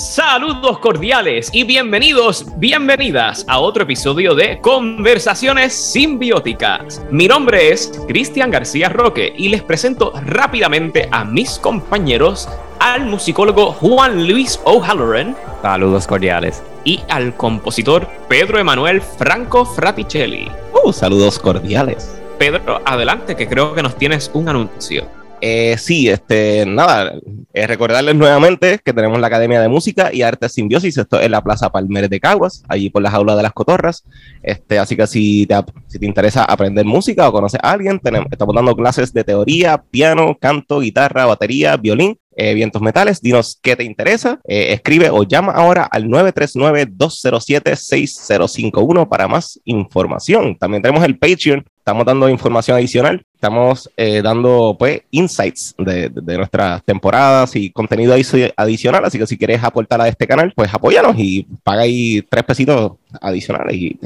Saludos cordiales y bienvenidos, bienvenidas a otro episodio de Conversaciones Simbióticas. Mi nombre es Cristian García Roque y les presento rápidamente a mis compañeros, al musicólogo Juan Luis O'Halloran. Saludos cordiales. Y al compositor Pedro Emanuel Franco Fraticelli. Uh, saludos cordiales. Pedro, adelante, que creo que nos tienes un anuncio. Eh, sí, este, nada, eh, recordarles nuevamente que tenemos la Academia de Música y Arte Simbiosis, esto es la Plaza Palmeres de Caguas, allí por las aulas de las Cotorras. Este, así que si te, si te interesa aprender música o conoces a alguien, tenemos, estamos dando clases de teoría, piano, canto, guitarra, batería, violín eh, vientos metales. Dinos qué te interesa. Eh, escribe o llama ahora al 939-207-6051 para más información. También tenemos el Patreon. Estamos dando información adicional. Estamos eh, dando pues insights de, nuestras temporadas y contenido adicional. Así que si quieres aportar a este canal, pues apóyanos y paga ahí tres pesitos adicionales. Y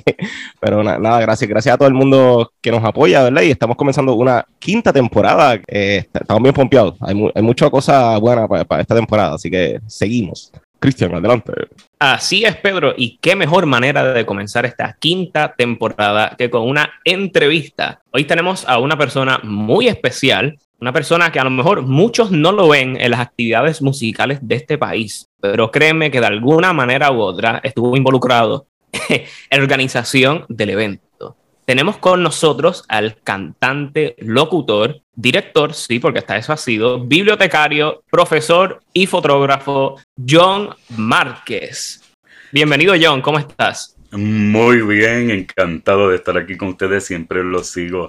Pero nada, gracias. Gracias a todo el mundo que nos apoya, ¿verdad? Y estamos comenzando una quinta temporada. estamos bien pompeados. Hay, hay mucha cosa buena para, esta temporada, así que seguimos. Cristian, adelante. Así es, Pedro, y qué mejor manera de comenzar esta quinta temporada que con una entrevista. Hoy tenemos a una persona muy especial, una persona que a lo mejor muchos no lo ven en las actividades musicales de este país, pero créeme que de alguna manera u otra estuvo involucrado en la organización del evento tenemos con nosotros al cantante, locutor, director, sí, porque hasta eso ha sido, bibliotecario, profesor y fotógrafo, John Márquez. Bienvenido, John, ¿cómo estás? Muy bien, encantado de estar aquí con ustedes, siempre lo sigo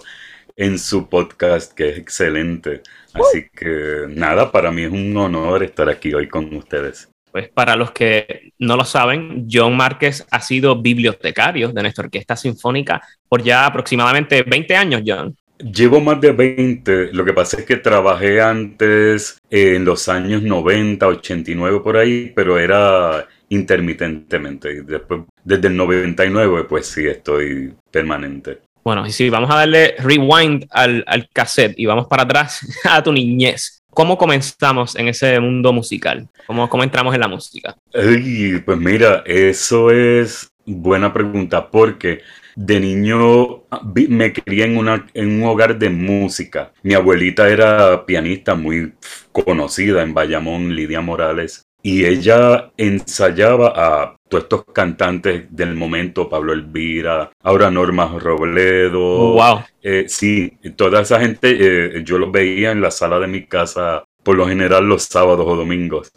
en su podcast, que es excelente. Así que nada, para mí es un honor estar aquí hoy con ustedes. Pues para los que no lo saben, John Márquez ha sido bibliotecario de nuestra orquesta sinfónica por ya aproximadamente 20 años, John. Llevo más de 20. Lo que pasa es que trabajé antes en los años 90, 89 por ahí, pero era intermitentemente. Después, desde el 99, pues sí, estoy permanente. Bueno, y si vamos a darle rewind al, al cassette y vamos para atrás a tu niñez. ¿Cómo comenzamos en ese mundo musical? ¿Cómo, cómo entramos en la música? pues mira, eso es buena pregunta porque de niño me crié en, una, en un hogar de música. Mi abuelita era pianista muy conocida en Bayamón, Lidia Morales, y ella ensayaba a todos estos cantantes del momento, Pablo Elvira, ahora Norma Robledo. Oh, wow. Eh, sí, toda esa gente eh, yo los veía en la sala de mi casa, por lo general los sábados o domingos.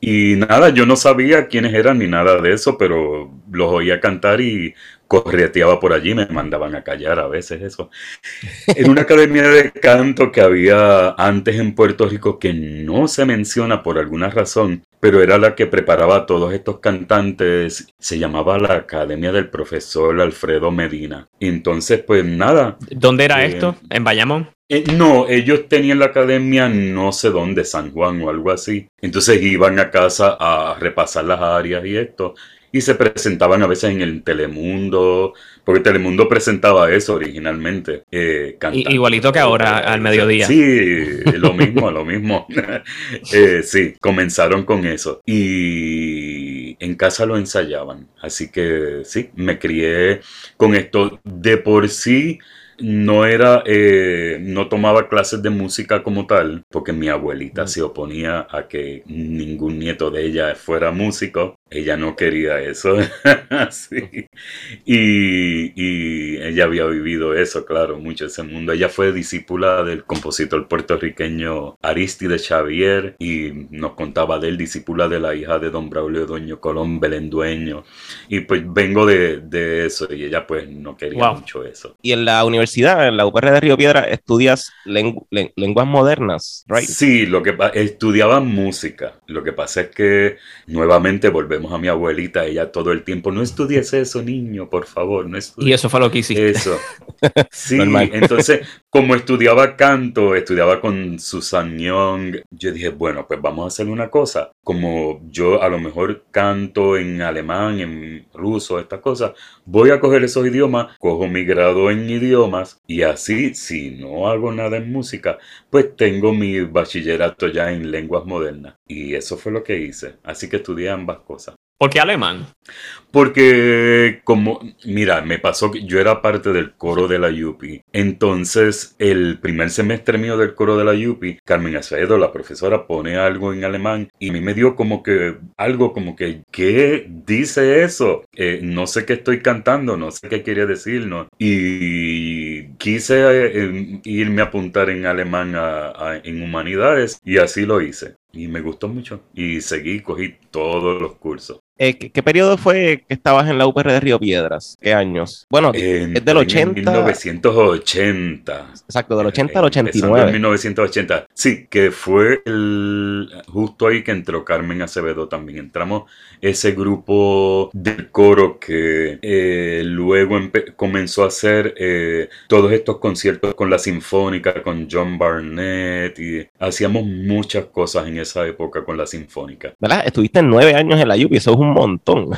Y nada, yo no sabía quiénes eran ni nada de eso, pero los oía cantar y correteaba por allí, me mandaban a callar a veces eso. En una academia de canto que había antes en Puerto Rico que no se menciona por alguna razón, pero era la que preparaba a todos estos cantantes, se llamaba la Academia del Profesor Alfredo Medina. entonces, pues nada. ¿Dónde era eh, esto? ¿En Bayamón? Eh, no, ellos tenían la academia no sé dónde, San Juan o algo así. Entonces iban a casa a repasar las áreas y esto y se presentaban a veces en el Telemundo, porque Telemundo presentaba eso originalmente. Eh, igualito que ahora, al mediodía. Sí, lo mismo, lo mismo. Eh, sí, comenzaron con eso. Y en casa lo ensayaban. Así que sí, me crié con esto. De por sí, no era, eh, no tomaba clases de música como tal, porque mi abuelita se oponía a que ningún nieto de ella fuera músico. Ella no quería eso. sí. y, y, ella había vivido eso, claro, mucho ese mundo. Ella fue discípula del compositor puertorriqueño Aristide Xavier y nos contaba de él, discípula de la hija de don Braulio Doño Colón Belendueño. Y pues vengo de, de eso y ella pues no quería mucho eso. Y en la universidad, en la UPR de Río Piedra, estudias lenguas modernas, ¿right? Sí, lo que estudiaba música. Lo que pasa es que nuevamente volvemos a mi abuelita, ella todo el tiempo, no estudies eso, niño, por favor, no estudies. Y eso fue lo que hiciste. Eso. Sí, entonces, como estudiaba canto, estudiaba con Susan Young, yo dije, bueno, pues vamos a hacer una cosa. Como yo a lo mejor canto en alemán, en ruso, estas cosas, voy a coger esos idiomas, cojo mi grado en idiomas y así, si no hago nada en música, pues tengo mi bachillerato ya en lenguas modernas. Y eso fue lo que hice. Así que estudié ambas cosas. ¿Por qué alemán? Porque como, mira, me pasó que yo era parte del coro de la Yupi. Entonces, el primer semestre mío del coro de la Yupi, Carmen Acevedo, la profesora, pone algo en alemán y a mí me dio como que algo como que, ¿qué dice eso? Eh, no sé qué estoy cantando, no sé qué quiere decir, ¿no? Y quise eh, irme a apuntar en alemán en humanidades y así lo hice. Y me gustó mucho. Y seguí, cogí todos los cursos. Eh, ¿qué, periodo fue que estabas en la UPR de Río Piedras? ¿Qué años? Bueno, es del 80. 1980. Exacto, del 80 al 89. En 1980. Sí, que fue el, justo ahí que entró Carmen Acevedo también. Entramos ese grupo del coro que eh, luego comenzó a hacer eh, todos estos conciertos con la Sinfónica, con John Barnett y hacíamos muchas cosas en esa época con la Sinfónica. ¿Verdad? Estuviste nueve años en la UPI, eso es un montón.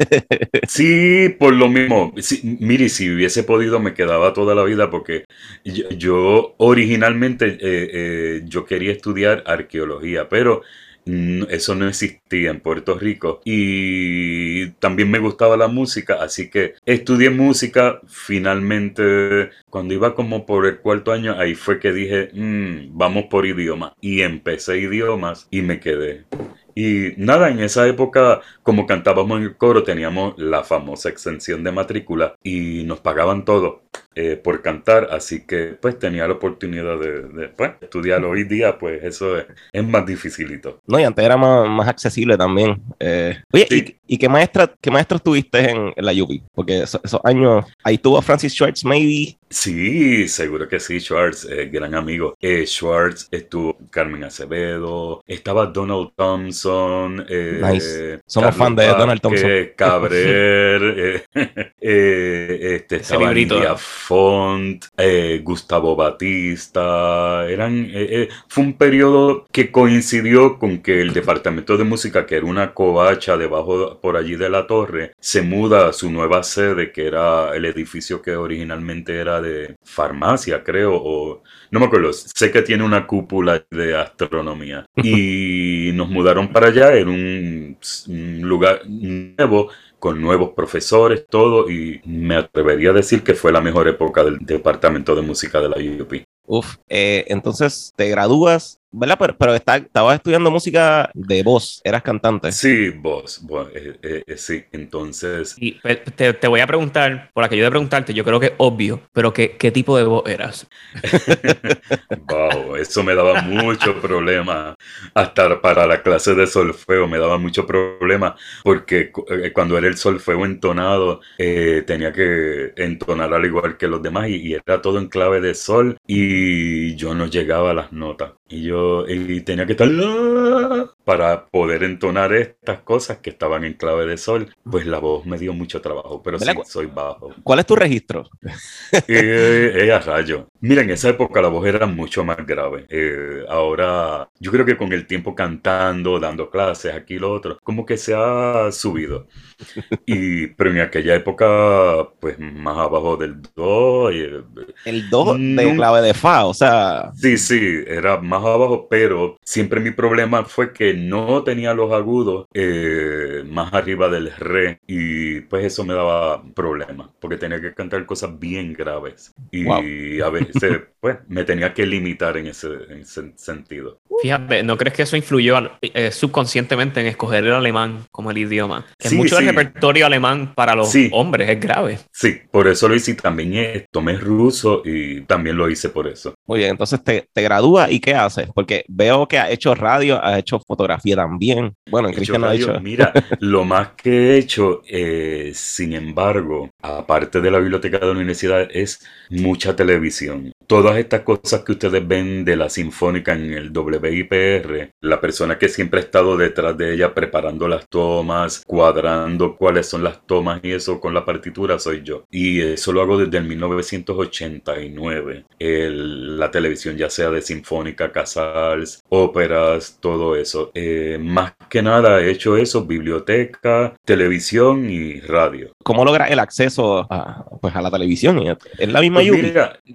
sí, por lo mismo. mire, si hubiese podido me quedaba toda la vida porque yo, originalmente eh, yo quería estudiar arqueología, pero eso no existía en Puerto Rico y también me gustaba la música, así que estudié música. Finalmente, cuando iba como por el cuarto año, ahí fue que dije, mm, vamos por idioma y empecé idiomas y me quedé. Y nada, en esa época, como cantábamos en el coro, teníamos la famosa exención de matrícula y nos pagaban todo. Eh, por cantar, así que pues tenía la oportunidad de, pues, estudiar hoy día, pues eso es, más dificilito. No, y antes era más, accesible también. Eh, oye, ¿y, qué, maestra, qué maestros tuviste en, la UBI? Porque esos, años, ahí tuvo Francis Schwartz, maybe. Sí, seguro que sí, Schwartz, eh, gran amigo. Schwartz estuvo Carmen Acevedo, estaba Donald Thompson. nice. Somos fan de Donald Thompson. Cabrer, este, estaba Font, eh, Gustavo Batista, eran, eh, eh, fue un periodo que coincidió con que el departamento de música, que era una covacha debajo por allí de la torre, se muda a su nueva sede, que era el edificio que originalmente era de farmacia, creo, o no me acuerdo, sé que tiene una cúpula de astronomía. Y nos mudaron para allá, en un lugar nuevo con nuevos profesores, todo, y me atrevería a decir que fue la mejor época del departamento de música de la UP. Uf, eh, entonces te gradúas ¿verdad? Pero, pero está, estabas estudiando música de voz, eras cantante. Sí, voz, eh, eh, sí, entonces... Y pues, te, te, voy a preguntar, por aquello de preguntarte, yo creo que es obvio, pero ¿qué, qué tipo de voz eras? wow, eso me daba mucho problema. Hasta para la clase de solfeo me daba mucho problema, porque eh, cuando era el solfeo entonado, tenía que entonar al igual que los demás y, y era todo en clave de sol y yo no llegaba a las notas. Y yo tenía que estar para poder entonar estas cosas que estaban en clave de sol. Pues la voz me dio mucho trabajo, pero sí, soy bajo. ¿Cuál es tu registro? eh, eh, a rayo. Mira, en esa época la voz era mucho más grave. Eh, ahora, yo creo que con el tiempo cantando, dando clases, aquí lo otro, como que se ha subido. Y, pero en aquella época, pues más abajo del do. el do de clave de fa, o sea. Sí, sí, era más abajo, pero siempre mi problema fue que no tenía los agudos eh, más arriba del re y pues eso me daba problemas porque tenía que cantar cosas bien graves y a veces pues me tenía que limitar en ese, sentido. Fíjate, ¿no crees que eso influyó eh, subconscientemente en escoger el alemán como el idioma? Que mucho del repertorio alemán para los hombres es grave. Sí, por eso lo hice y también eh, tomé ruso y también lo hice por eso. Muy bien, entonces te, te gradúas y ¿qué haces? Porque veo que ha hecho radio, ha hecho fotografía también. Bueno, en Cristian ha hecho. Mira, lo más que he hecho, eh, sin embargo, aparte de la biblioteca de la universidad, es mucha televisión. Todas estas cosas que ustedes ven de la sinfónica en el WIPR, la persona que siempre ha estado detrás de ella preparando las tomas, cuadrando cuáles son las tomas y eso con la partitura soy yo. Y eso lo hago desde el 1989. la televisión ya sea de sinfónica, casals, óperas, todo eso. Eh, más que nada he hecho eso, biblioteca, televisión y radio. ¿Cómo logras el acceso a, pues, a la televisión? ¿Es la misma pues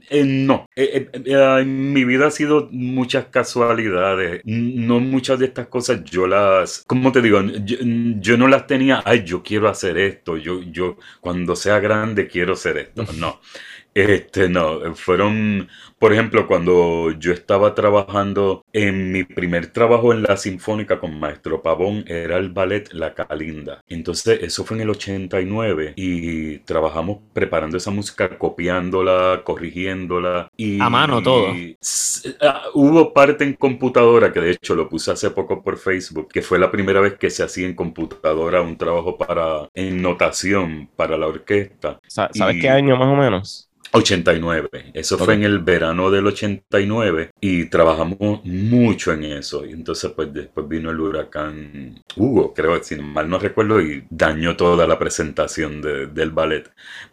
eh, no, eh, en mi vida ha sido muchas casualidades. No muchas de estas cosas yo las, ¿cómo te digo? Yo, no las tenía, ay, yo quiero hacer esto, yo, yo cuando sea grande quiero hacer esto. No. Este, no, fueron, por ejemplo, cuando yo estaba trabajando en mi primer trabajo en la Sinfónica con Maestro Pavón, era el ballet La Calinda. Entonces, eso fue en el 89 y trabajamos preparando esa música, copiándola, corrigiéndola. Y, A mano todo. Ah, hubo parte en computadora, que de hecho lo puse hace poco por Facebook, que fue la primera vez que se hacía en computadora un trabajo para, en notación para la orquesta. ¿Sabes qué año más o menos? 89. Eso fue en el verano del 89 y trabajamos mucho en eso. Y entonces pues después vino el huracán Hugo, creo, si mal no recuerdo, y dañó toda la presentación del ballet.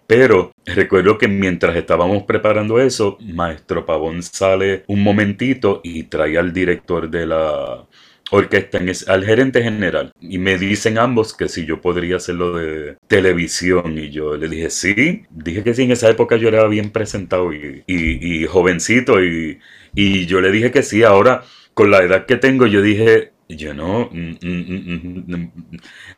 Pero recuerdo que mientras estábamos preparando eso, Maestro Pavón sale un momentito y trae al director de la orquesta, al gerente general. Y me dicen ambos que si yo podría hacerlo de televisión. Y yo le dije, sí. Dije que sí, en esa época yo era bien presentado y, y jovencito. Y, y yo le dije que sí. Ahora, con la edad que tengo, yo dije, yo no, mm, mm, mm,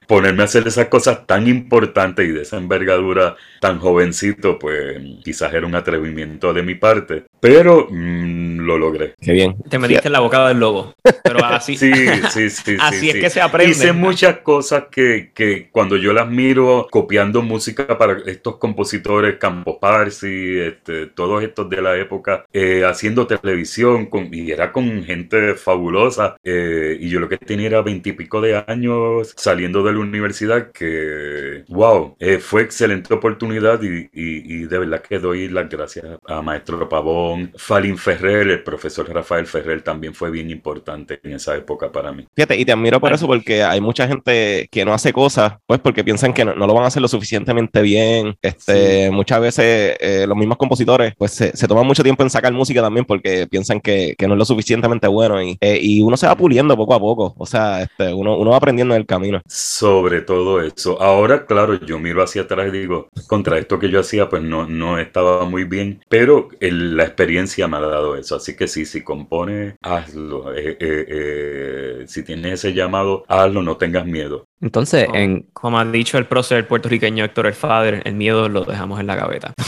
ponerme a hacer esas cosas tan importantes y de esa envergadura tan jovencito, pues quizás era un atrevimiento de mi parte, pero lo logré. Qué bien. Te metiste en la boca del lobo, pero así, sí, sí, sí, así es que se aprende. Hice muchas cosas que, que, cuando yo las miro copiando música para estos compositores, Campo Parsi, este, todos estos de la época, eh, haciendo televisión con, y era con gente fabulosa eh, y yo lo que tenía era veintipico de años saliendo de la universidad que, wow, eh, fue excelente oportunidad y, y, de verdad que doy las gracias a Maestro Pavón, Falín Ferrer, el profesor Rafael Ferrer también fue bien importante en esa época para mí. Fíjate, y te admiro por eso porque hay mucha gente que no hace cosas, pues porque piensan que no, lo van a hacer lo suficientemente bien. Este, Muchas veces eh, los mismos compositores pues se, toman mucho tiempo en sacar música también porque piensan que, que no es lo suficientemente bueno y, eh, y uno se va puliendo poco a poco o sea, este, uno, uno va aprendiendo en el camino. Sobre todo eso. Ahora, claro, yo miro hacia atrás y digo, contra esto que yo hacía, pues no, no estaba muy bien, pero la experiencia me ha dado eso. Así que sí, si compone, hazlo. Eh, eh, eh, si tienes ese llamado, hazlo, no tengas miedo. Entonces, en, como ha dicho el prócer puertorriqueño Héctor El Fader, el miedo lo dejamos en la gaveta.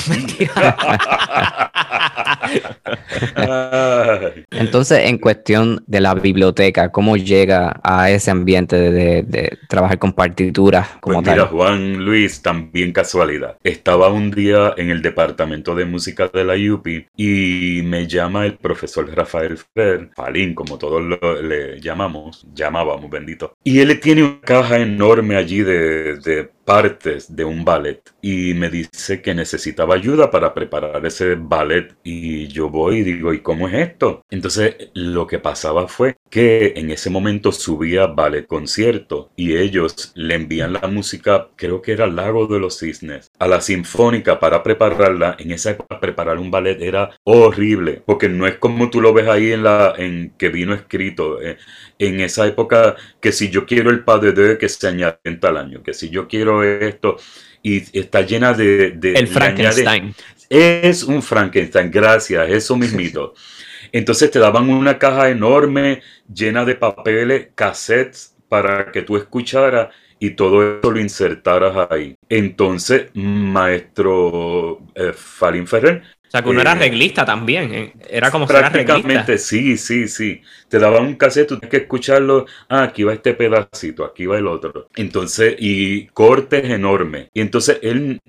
Entonces, en cuestión de la biblioteca, ¿cómo llega a ese ambiente de, trabajar con partituras como pues mira, Juan Luis, también casualidad. Estaba un día en el departamento de música de la UPI y me llama el profesor Rafael Fer, Falín, como todos le llamamos, llamábamos, bendito. Y él tiene una caja enorme allí de partes de un ballet y me dice que necesitaba ayuda para preparar ese ballet y yo voy y digo, ¿y cómo es esto? Entonces lo que pasaba fue que en ese momento subía ballet concierto y ellos le envían la música, creo que era Lago de los Cisnes, a la sinfónica para prepararla. En esa época preparar un ballet era horrible porque no es como tú lo ves ahí en la en que vino escrito eh, en esa época que si yo quiero el padre de que se añade en tal año, que si yo quiero esto, y está llena de... el Frankenstein. es un Frankenstein, gracias, eso mismito. Entonces te daban una caja enorme llena de papeles, cassettes para que tú escucharas y todo eso lo insertaras ahí. Entonces, maestro eh, Falín Ferrer o sea, que uno era eh, reglista también. Eh, era como Prácticamente, sí, sí, sí. Te daban un cassette, tú tienes que escucharlo. Ah, aquí va este pedacito, aquí va el otro. Entonces, y cortes enormes. Y entonces él,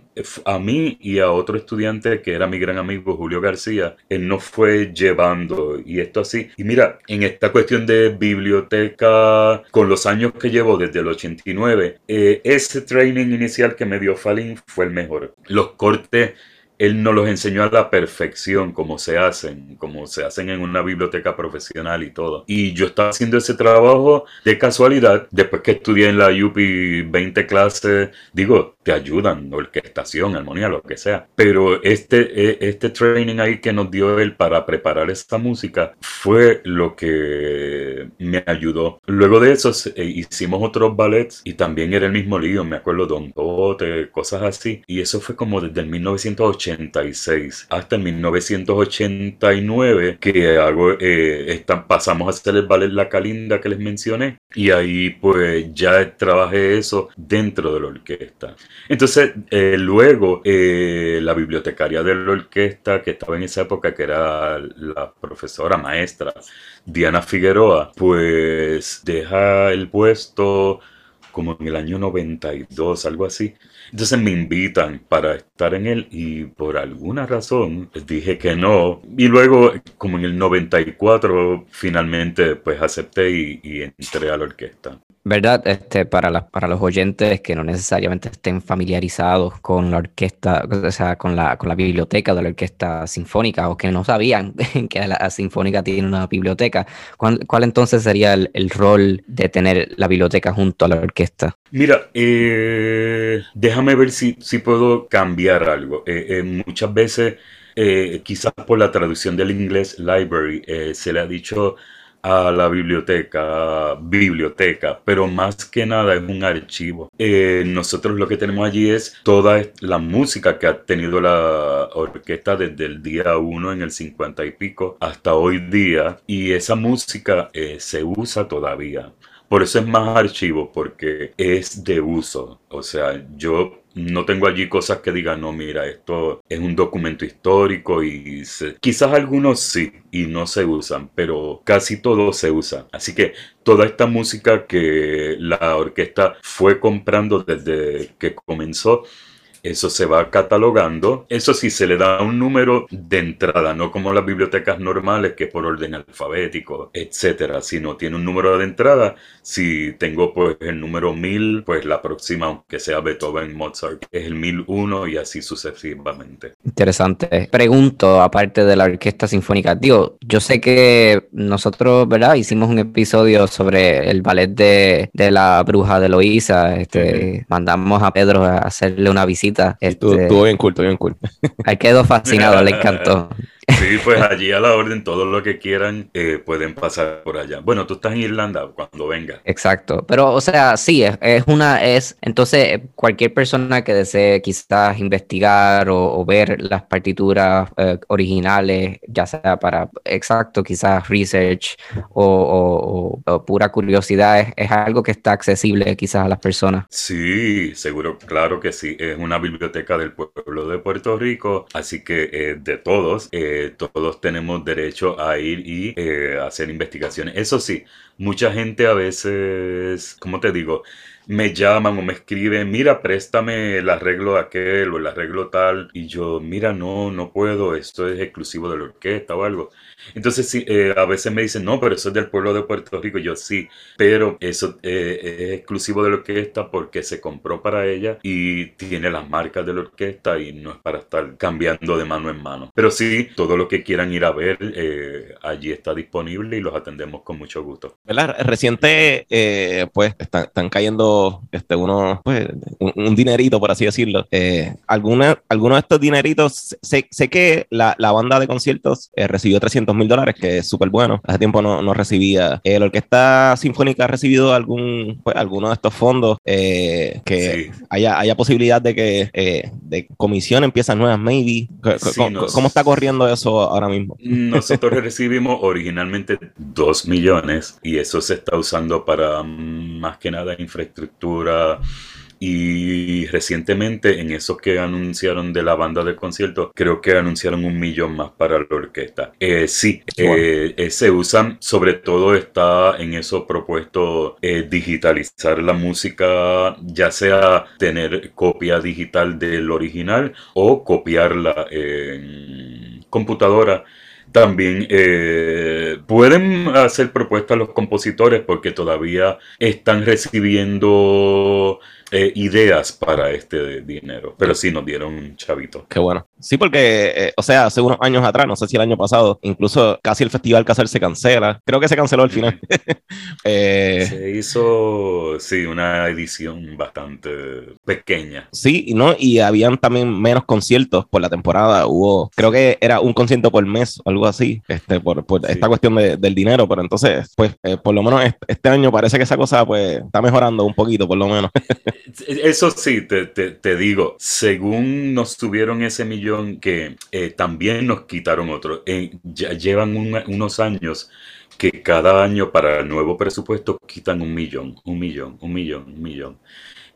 a mí y a otro estudiante que era mi gran amigo Julio García, él nos fue llevando y esto así. Y mira, en esta cuestión de biblioteca, con los años que llevo desde el 89, eh, ese training inicial que me dio Falin fue el mejor. Los cortes él nos los enseñó a la perfección, como se hacen, como se hacen en una biblioteca profesional y todo. Y yo estaba haciendo ese trabajo de casualidad, después que estudié en la UPI 20 clases, digo, te ayudan, orquestación, armonía, lo que sea. Pero este, e, este training ahí que nos dio él para preparar esta música fue lo que me ayudó. Luego de eso eh, hicimos otros ballets y también era el mismo lío, me acuerdo, Don Bote, cosas así. Y eso fue como desde el 1986 hasta el 1989 que hago, eh, pasamos a hacer el ballet La Calinda que les mencioné. Y ahí pues ya trabajé eso dentro de la orquesta. Entonces, eh, luego eh, la bibliotecaria de la orquesta que estaba en esa época, que era la profesora maestra Diana Figueroa, pues deja el puesto como en el año 92, algo así. Entonces me invitan para estar en él y por alguna razón dije que no. Y luego, como en el 94, finalmente pues acepté y, y entré a la orquesta. ¿Verdad? Este, para, para los oyentes que no necesariamente estén familiarizados con la orquesta, o sea, con la, con la biblioteca de la orquesta sinfónica o que no sabían que la sinfónica tiene una biblioteca, ¿cuál, entonces sería el, rol de tener la biblioteca junto a la orquesta? Mira, eh, déjame ver si, si puedo cambiar algo. Eh, eh, muchas veces, quizás por la traducción del inglés library, se le ha dicho a la biblioteca, biblioteca, pero más que nada es un archivo. Eh, nosotros lo que tenemos allí es toda la música que ha tenido la orquesta desde el día 1 en el 50 y pico hasta hoy día y esa música eh, se usa todavía. Por eso es más archivo, porque es de uso. O sea, yo no tengo allí cosas que digan, no, mira, esto es un documento histórico y quizás algunos sí y no se usan, pero casi todo se usa. Así que toda esta música que la orquesta fue comprando desde que comenzó, eso se va catalogando. Eso sí, se le da un número de entrada, no como las bibliotecas normales que por orden alfabético, etcétera, sino tiene un número de entrada. Si tengo pues el número 1000, pues la próxima, aunque sea Beethoven, Mozart, es el 1001 y así sucesivamente. Interesante. Pregunto, aparte de la Orquesta Sinfónica, digo, yo sé que nosotros, ¿verdad? Hicimos un episodio sobre el ballet de, la bruja de Loíza. Este, Mandamos a Pedro a hacerle una visita Estuvo, este, bien cool, bien cool. Ahí quedó fascinado, le encantó. Sí, pues allí a la orden, todo lo que quieran eh, pueden pasar por allá. Bueno, tú estás en Irlanda cuando venga. Exacto, pero o sea, sí, es, una, es, entonces cualquier persona que desee quizás investigar o, ver las partituras eh, originales, ya sea para, exacto, quizás research o, pura curiosidad, es, algo que está accesible quizás a las personas. Sí, seguro, claro que sí, es una biblioteca del pueblo de Puerto Rico, así que eh, de todos. Eh, todos tenemos derecho a ir y eh, hacer investigaciones. Eso sí, mucha gente a veces, ¿cómo te digo? Me llaman o me escriben, mira, préstame el arreglo aquel o el arreglo tal. Y yo, mira, no, no puedo, esto es exclusivo de la orquesta o algo. Entonces, sí, eh, a veces me dicen, no, pero eso es del pueblo de Puerto Rico. Yo sí, pero eso eh, es exclusivo de la orquesta porque se compró para ella y tiene las marcas de la orquesta y no es para estar cambiando de mano en mano. Pero sí, todo lo que quieran ir a ver, eh, allí está disponible y los atendemos con mucho gusto. ¿Verdad? Reciente, pues, están, cayendo este, uno, pues, un, dinerito, por así decirlo. alguna, algunos de estos dineritos, sé, sé que la, la, banda de conciertos recibió 300 mil dólares, que es súper bueno. Hace tiempo no, no recibía. Eh, ¿La Orquesta Sinfónica ha recibido algún, pues, alguno de estos fondos eh, que haya, haya posibilidad de que eh, de comisión empiezan nuevas, maybe? ¿Cómo, está corriendo eso ahora mismo? Nosotros recibimos originalmente 2 millones y eso se está usando para mm, más que nada infraestructura y recientemente en esos que anunciaron de la banda del concierto, creo que anunciaron un millón más para la orquesta. Eh, sí, eh, eh, se usan, sobre todo está en eso propuesto digitalizar la música, ya sea tener copia digital del original o copiarla en computadora también eh, pueden hacer propuestas a los compositores porque todavía están recibiendo eh, ideas para este dinero. Pero sí nos dieron un chavito. Qué bueno. Sí, porque, eh, o sea, hace unos años atrás, no sé si el año pasado, incluso casi el Festival Casar se cancela. Creo que se canceló al final. Eh, se hizo, sí, una edición bastante pequeña. Sí, y no, y habían también menos conciertos por la temporada. Hubo, creo que era un concierto por mes o algo así, este, por, esta cuestión del dinero. Pero entonces, pues, por lo menos este año parece que esa cosa, pues, está mejorando un poquito, por lo menos. Eso sí, te, digo, según nos tuvieron ese millón que eh, también nos quitaron otro, eh, ya llevan unos años que cada año para el nuevo presupuesto quitan un millón, un millón, un millón, un millón.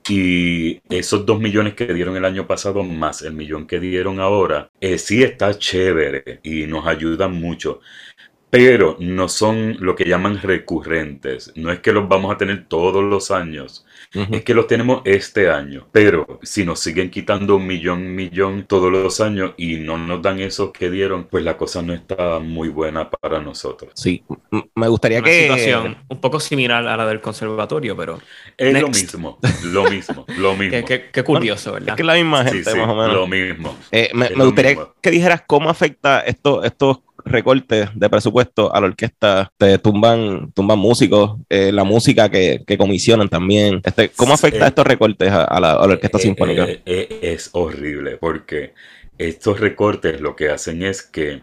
Y esos dos millones que dieron el año pasado más el millón que dieron ahora, eh, sí está chévere y nos ayudan mucho pero no son lo que llaman recurrentes. No es que los vamos a tener todos los años, es que los tenemos este año. Pero si nos siguen quitando un millón, millón todos los años y no nos dan esos que dieron, pues la cosa no está muy buena para nosotros. Sí, me gustaría que... situación un poco similar a la del conservatorio, pero... Es lo mismo, lo mismo, lo mismo. qué, curioso, ¿verdad? Es que la misma gente, más o menos. Lo mismo. Eh, me, gustaría que dijeras cómo afecta esto, estos recortes de presupuesto a la orquesta, te tumban, tumban músicos, eh, la música que, que, comisionan también. Este, ¿Cómo afecta estos recortes a, la, orquesta eh, sinfónica? Eh, es horrible porque estos recortes lo que hacen es que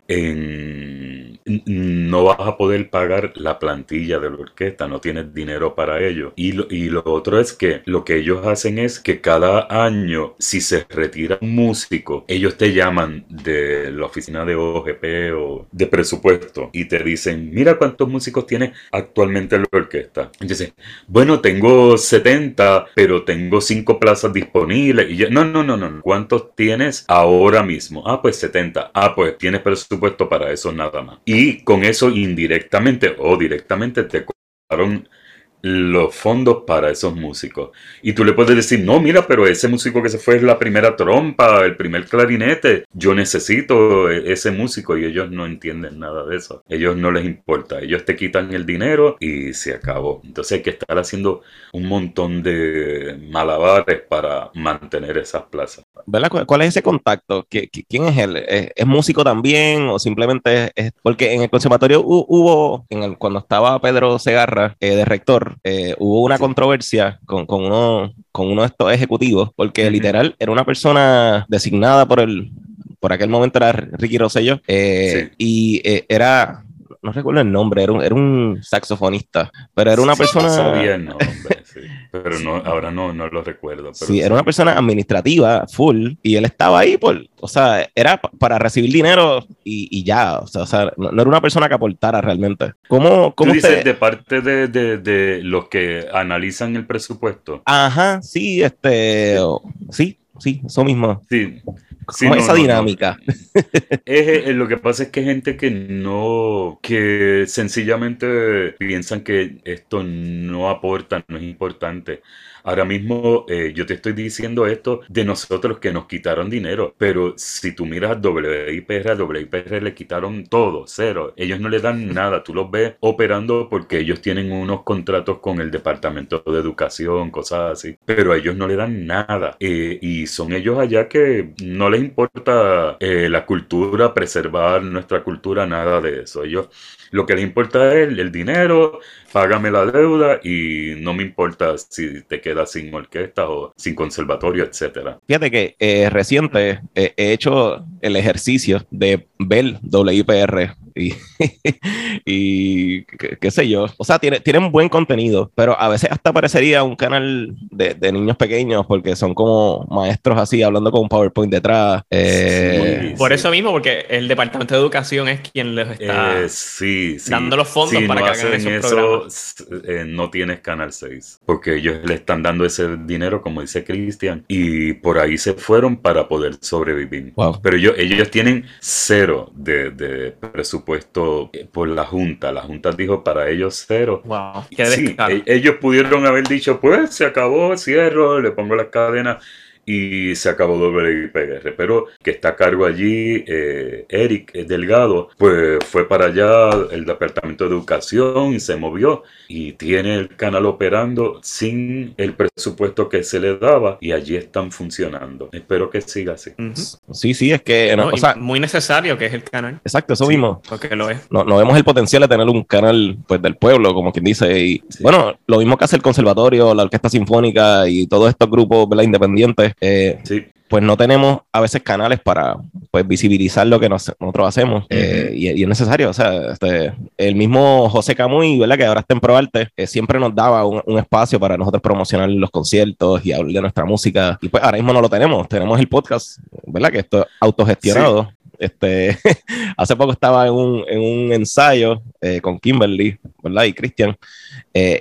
no vas a poder pagar la plantilla de la orquesta, no tienes dinero para ello. Y lo, y otro es que lo que ellos hacen es que cada año, si se retira un músico, ellos te llaman de la oficina de OGP o de presupuesto y te dicen, mira cuántos músicos tiene actualmente la orquesta. Entonces, bueno, tengo 70, pero tengo 5 plazas disponibles. Y no, no, no, no. ¿Cuántos tienes ahora mismo. Ah, pues 70. Ah, pues tienes presupuesto para eso nada más. Y con eso indirectamente o directamente te cobraron los fondos para esos músicos. Y tú le puedes decir, no, mira, pero ese músico que se fue es la primera trompa, el primer clarinete. Yo necesito e-, ese músico y ellos no entienden nada de eso. Ellos no les importa. Ellos te quitan el dinero y se acabó. Entonces hay que estar haciendo un montón de malabares para mantener esas plazas. ¿Verdad? ¿Cuál es ese contacto? ¿Quién es él? ¿Es, músico también o simplemente es, porque en el conservatorio hubo, en el, cuando estaba Pedro Segarra eh, de rector, eh, hubo una controversia con, con, uno, con uno de estos ejecutivos, porque literal era una persona designada por el, por aquel momento era Ricky Rosselló, eh, y eh, era, no recuerdo el nombre, era un, era un saxofonista, pero era una persona... Sabía el nombre, pero no, ahora no, no lo recuerdo. sí, era una persona administrativa, full, y él estaba ahí por, o sea, era para recibir dinero y, y ya, o sea, o sea no, era una persona que aportara realmente. ¿Cómo, cómo ¿Tú dices de parte de, de, de, los que analizan el presupuesto? Ajá, sí, este, sí, sí, eso mismo. Sí. ¿Cómo esa dinámica? Es, lo que pasa es que hay gente que no, que sencillamente piensan que esto no aporta, no es importante. Ahora mismo eh, yo te estoy diciendo esto de nosotros que nos quitaron dinero, pero si tú miras WIPR, a WIPR le quitaron todo, cero. Ellos no le dan nada, tú los ves operando porque ellos tienen unos contratos con el Departamento de Educación, cosas así, pero a ellos no le dan nada. Eh, y son ellos allá que no les importa eh, la cultura, preservar nuestra cultura, nada de eso. Ellos lo que les importa es el, dinero, págame la deuda y no me importa si te quedas sin orquesta o sin conservatorio, etcétera. Fíjate que eh, reciente eh, he hecho el ejercicio de ver WIPR y, y qué, sé yo. O sea, tiene, tienen buen contenido, pero a veces hasta parecería un canal de, niños pequeños porque son como maestros así hablando con un PowerPoint detrás. Eh, Por eso mismo, porque el Departamento de Educación es quien les está dando los fondos para que hagan eso. no tienes Canal 6, porque ellos le están dando ese dinero, como dice Cristian, y por ahí se fueron para poder sobrevivir. Pero ellos, ellos tienen cero de, presupuesto por la Junta. La Junta dijo para ellos cero. Wow. sí, e, ellos pudieron haber dicho, pues se acabó, cierro, le pongo las cadenas y se acabó WIPR. Pero que está a cargo allí eh, Eric Delgado, pues fue para allá el Departamento de Educación y se movió y tiene el canal operando sin el presupuesto que se le daba y allí están funcionando. Espero que siga así. Sí, sí, es que... No, muy necesario que es el canal. Exacto, eso mismo. Porque lo es. No, no, vemos el potencial de tener un canal pues del pueblo, como quien dice. Y bueno, lo mismo que hace el conservatorio, la orquesta sinfónica y todos estos grupos independientes. Eh, sí pues no tenemos a veces canales para pues, visibilizar lo que nosotros hacemos eh, y, es necesario. O sea, este, el mismo José Camuy, ¿verdad? que ahora está en ProArte, eh, siempre nos daba un, espacio para nosotros promocionar los conciertos y hablar de nuestra música. Y pues ahora mismo no lo tenemos. Tenemos el podcast, ¿verdad? Que esto es autogestionado. Este, hace poco estaba en un, en un ensayo eh, con Kimberly, ¿verdad? Y Cristian,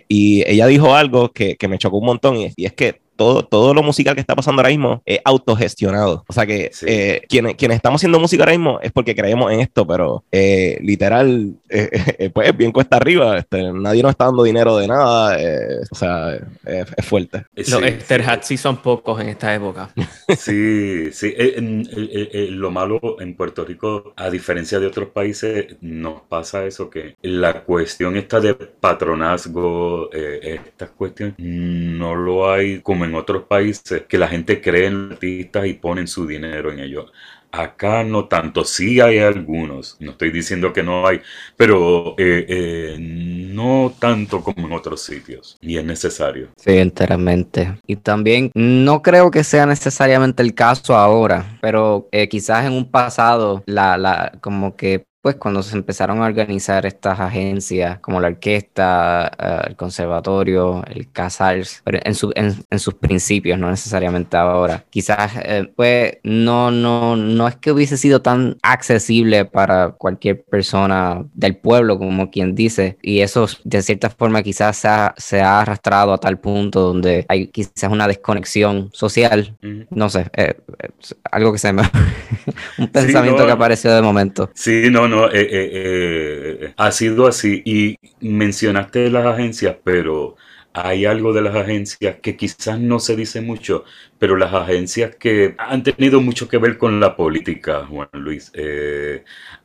y ella dijo algo que, que me chocó un montón, y, y es que todo, todo lo musical que está pasando ahora mismo es autogestionado. O sea que eh, quienes, quienes estamos haciendo música ahora mismo es porque creemos en esto, pero eh, literal, eh, pues bien cuesta arriba. Este, nadie nos está dando dinero de nada. o sea, es fuerte. Los Esterhats sí son pocos en esta época. Sí, sí. lo malo en Puerto Rico, a diferencia de otros países, nos pasa eso que la cuestión esta de patronazgo, estas cuestiones, no lo hay como en otros países que la gente cree en artistas y ponen su dinero en ellos. Acá no tanto, sí hay algunos, no estoy diciendo que no hay, pero eh, eh, no tanto como en otros sitios, y es necesario. Sí, enteramente. Y también no creo que sea necesariamente el caso ahora, pero eh, quizás en un pasado, la, la, como que pues cuando se empezaron a organizar estas agencias como la orquesta, eh, el conservatorio, el Casals, pero en, en, sus principios, no necesariamente ahora. Quizás eh, pues no, no, no es que hubiese sido tan accesible para cualquier persona del pueblo, como quien dice, y eso de cierta forma quizás se ha, se ha arrastrado a tal punto donde hay quizás una desconexión social, no sé, eh, algo que se me... un pensamiento que apareció de momento. Sí, no, no, eh, eh, eh, ha sido así. Y mencionaste las agencias, pero hay algo de las agencias que quizás no se dice mucho, pero las agencias que han tenido mucho que ver con la política, Juan Luis.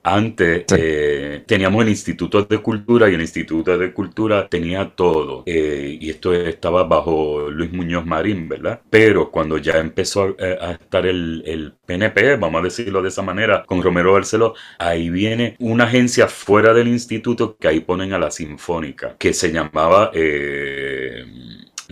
Antes eh, teníamos el Instituto de Cultura y el Instituto de Cultura tenía todo. Eh, y esto estaba bajo Luis Muñoz Marín, ¿verdad? Pero cuando ya empezó a, eh, estar el, PNP, vamos a decirlo de esa manera, con Romero Barceló, ahí viene una agencia fuera del instituto que ahí ponen a la Sinfónica, que se llamaba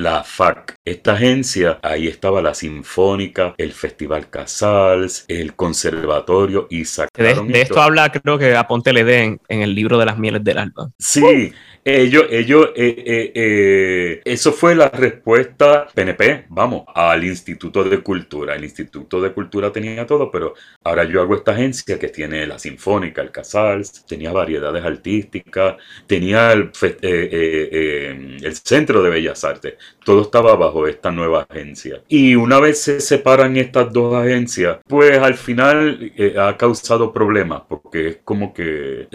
la FAC. Esta agencia, ahí estaba la Sinfónica, el Festival Casals, el Conservatorio y sacaron de, esto, habla, creo que Aponte le den en el libro de las mieles del alba. Sí, ellos, ellos, eh, eh, eh, eso fue la respuesta PNP, vamos, al Instituto de Cultura. El Instituto de Cultura tenía todo, pero ahora yo hago esta agencia que tiene la Sinfónica, el Casals, tenía variedades artísticas, tenía el, el Centro de Bellas Artes. Todo estaba bajo esta nueva agencia. Y una vez se separan estas dos agencias, pues al final ha causado problemas, porque es como que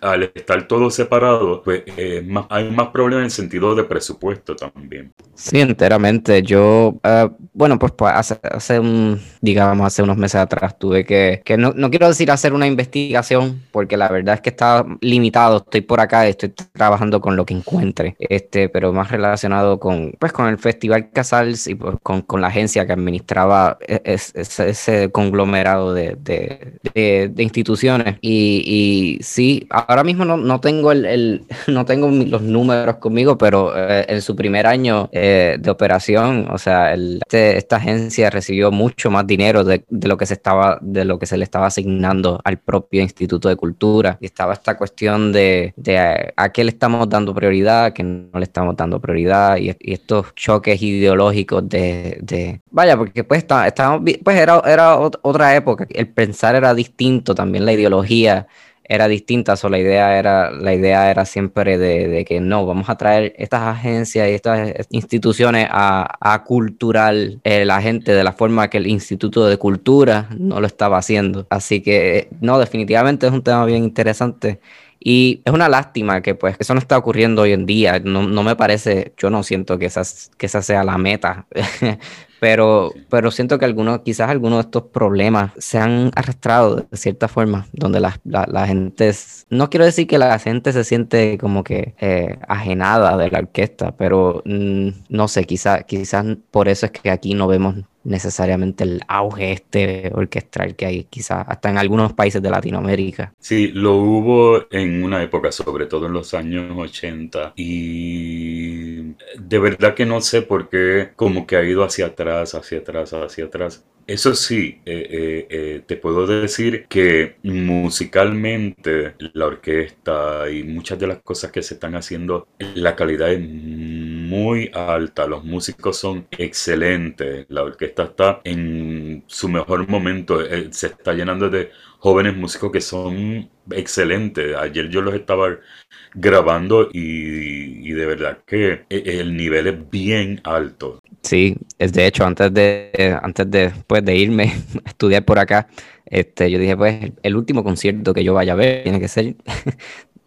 al estar todo separado, pues eh, hay más problemas en el sentido de presupuesto también. Sí, enteramente. Yo, eh, bueno, pues, pues hace, hace, un, digamos, hace unos meses atrás tuve que, que no, no, quiero decir hacer una investigación, porque la verdad es que está limitado. Estoy por acá, estoy trabajando con lo que encuentre, este, pero más relacionado con, pues, con el Festival Casals y pues, con, con la agencia que administraba e, ese conglomerado de, de, instituciones. Y, y, sí, ahora mismo no, no tengo el no tengo los números conmigo, pero eh, en su primer año eh, de operación, o sea, este, esta agencia recibió mucho más dinero de, lo que se estaba, de lo que se le estaba asignando al propio Instituto de Cultura. Y estaba esta cuestión de, a, qué le estamos dando prioridad, a qué no le estamos dando prioridad, y, estos choques ideológicos de, vaya, porque pues, estábamos, pues era, era otra época, el pensar era distinto, también la ideología era distinta, o la idea era, la idea era siempre de, que no, vamos a traer estas agencias y estas instituciones a, a cultural eh, la gente de la forma que el Instituto de Cultura no lo estaba haciendo. Así que no, definitivamente es un tema bien interesante Y es una lástima que pues eso no está ocurriendo hoy en día. No, no me parece, yo no siento que esa, que esa sea la meta. pero, pero siento que algunos, quizás algunos de estos problemas se han arrastrado de cierta forma, donde la, la, gente, no quiero decir que la gente se siente como que eh, ajenada de la orquesta, pero mm, no sé, quizás, quizás por eso es que aquí no vemos necesariamente el auge este orquestral que hay quizás hasta en algunos países de Latinoamérica. Sí, lo hubo en una época, sobre todo en los años 80 y de verdad que no sé por qué como que ha ido hacia atrás, hacia atrás, hacia atrás. Eso sí, eh, eh, eh, te puedo decir que musicalmente la orquesta y muchas de las cosas que se están haciendo, la calidad es muy alta, los músicos son excelentes, la orquesta está en su mejor momento, se está llenando de jóvenes músicos que son excelentes. Ayer yo los estaba grabando y, de verdad que e, el nivel es bien alto. Sí, es de hecho, antes de, antes de, pues, de irme a estudiar por acá, este, yo dije, pues, el último concierto que yo vaya a ver tiene que ser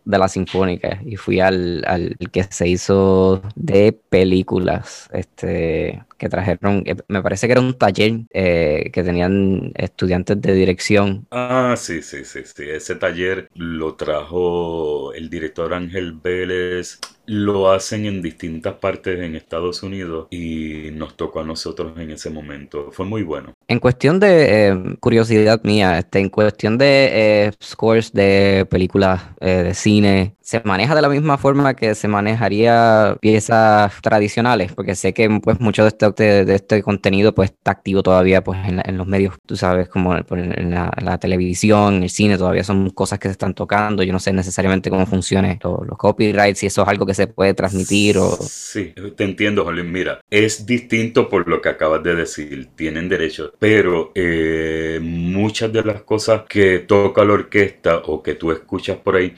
de la Sinfónica y fui al, al que se hizo de películas, este, que trajeron, eh, me parece que era un taller eh, que tenían estudiantes de dirección. Ah, sí, sí, sí, sí, ese taller lo trajo el director Ángel Vélez, lo hacen en distintas partes en Estados Unidos y nos tocó a nosotros en ese momento. Fue muy bueno. En cuestión de eh, curiosidad mía, este, en cuestión de scores de películas de cine, ¿se maneja de la misma forma que se manejaría piezas tradicionales? Porque sé que pues mucho de este de, este contenido pues está activo todavía pues en, los medios, tú sabes, como en, la, televisión, en el cine, todavía son cosas que se están tocando. Yo no sé necesariamente cómo funcionan los, copyrights, si eso es algo que se puede transmitir o... Sí, te entiendo, Jolín. Mira, es distinto por lo que acabas de decir, tienen derechos, pero eh, muchas de las cosas que toca la orquesta o que tú escuchas por ahí,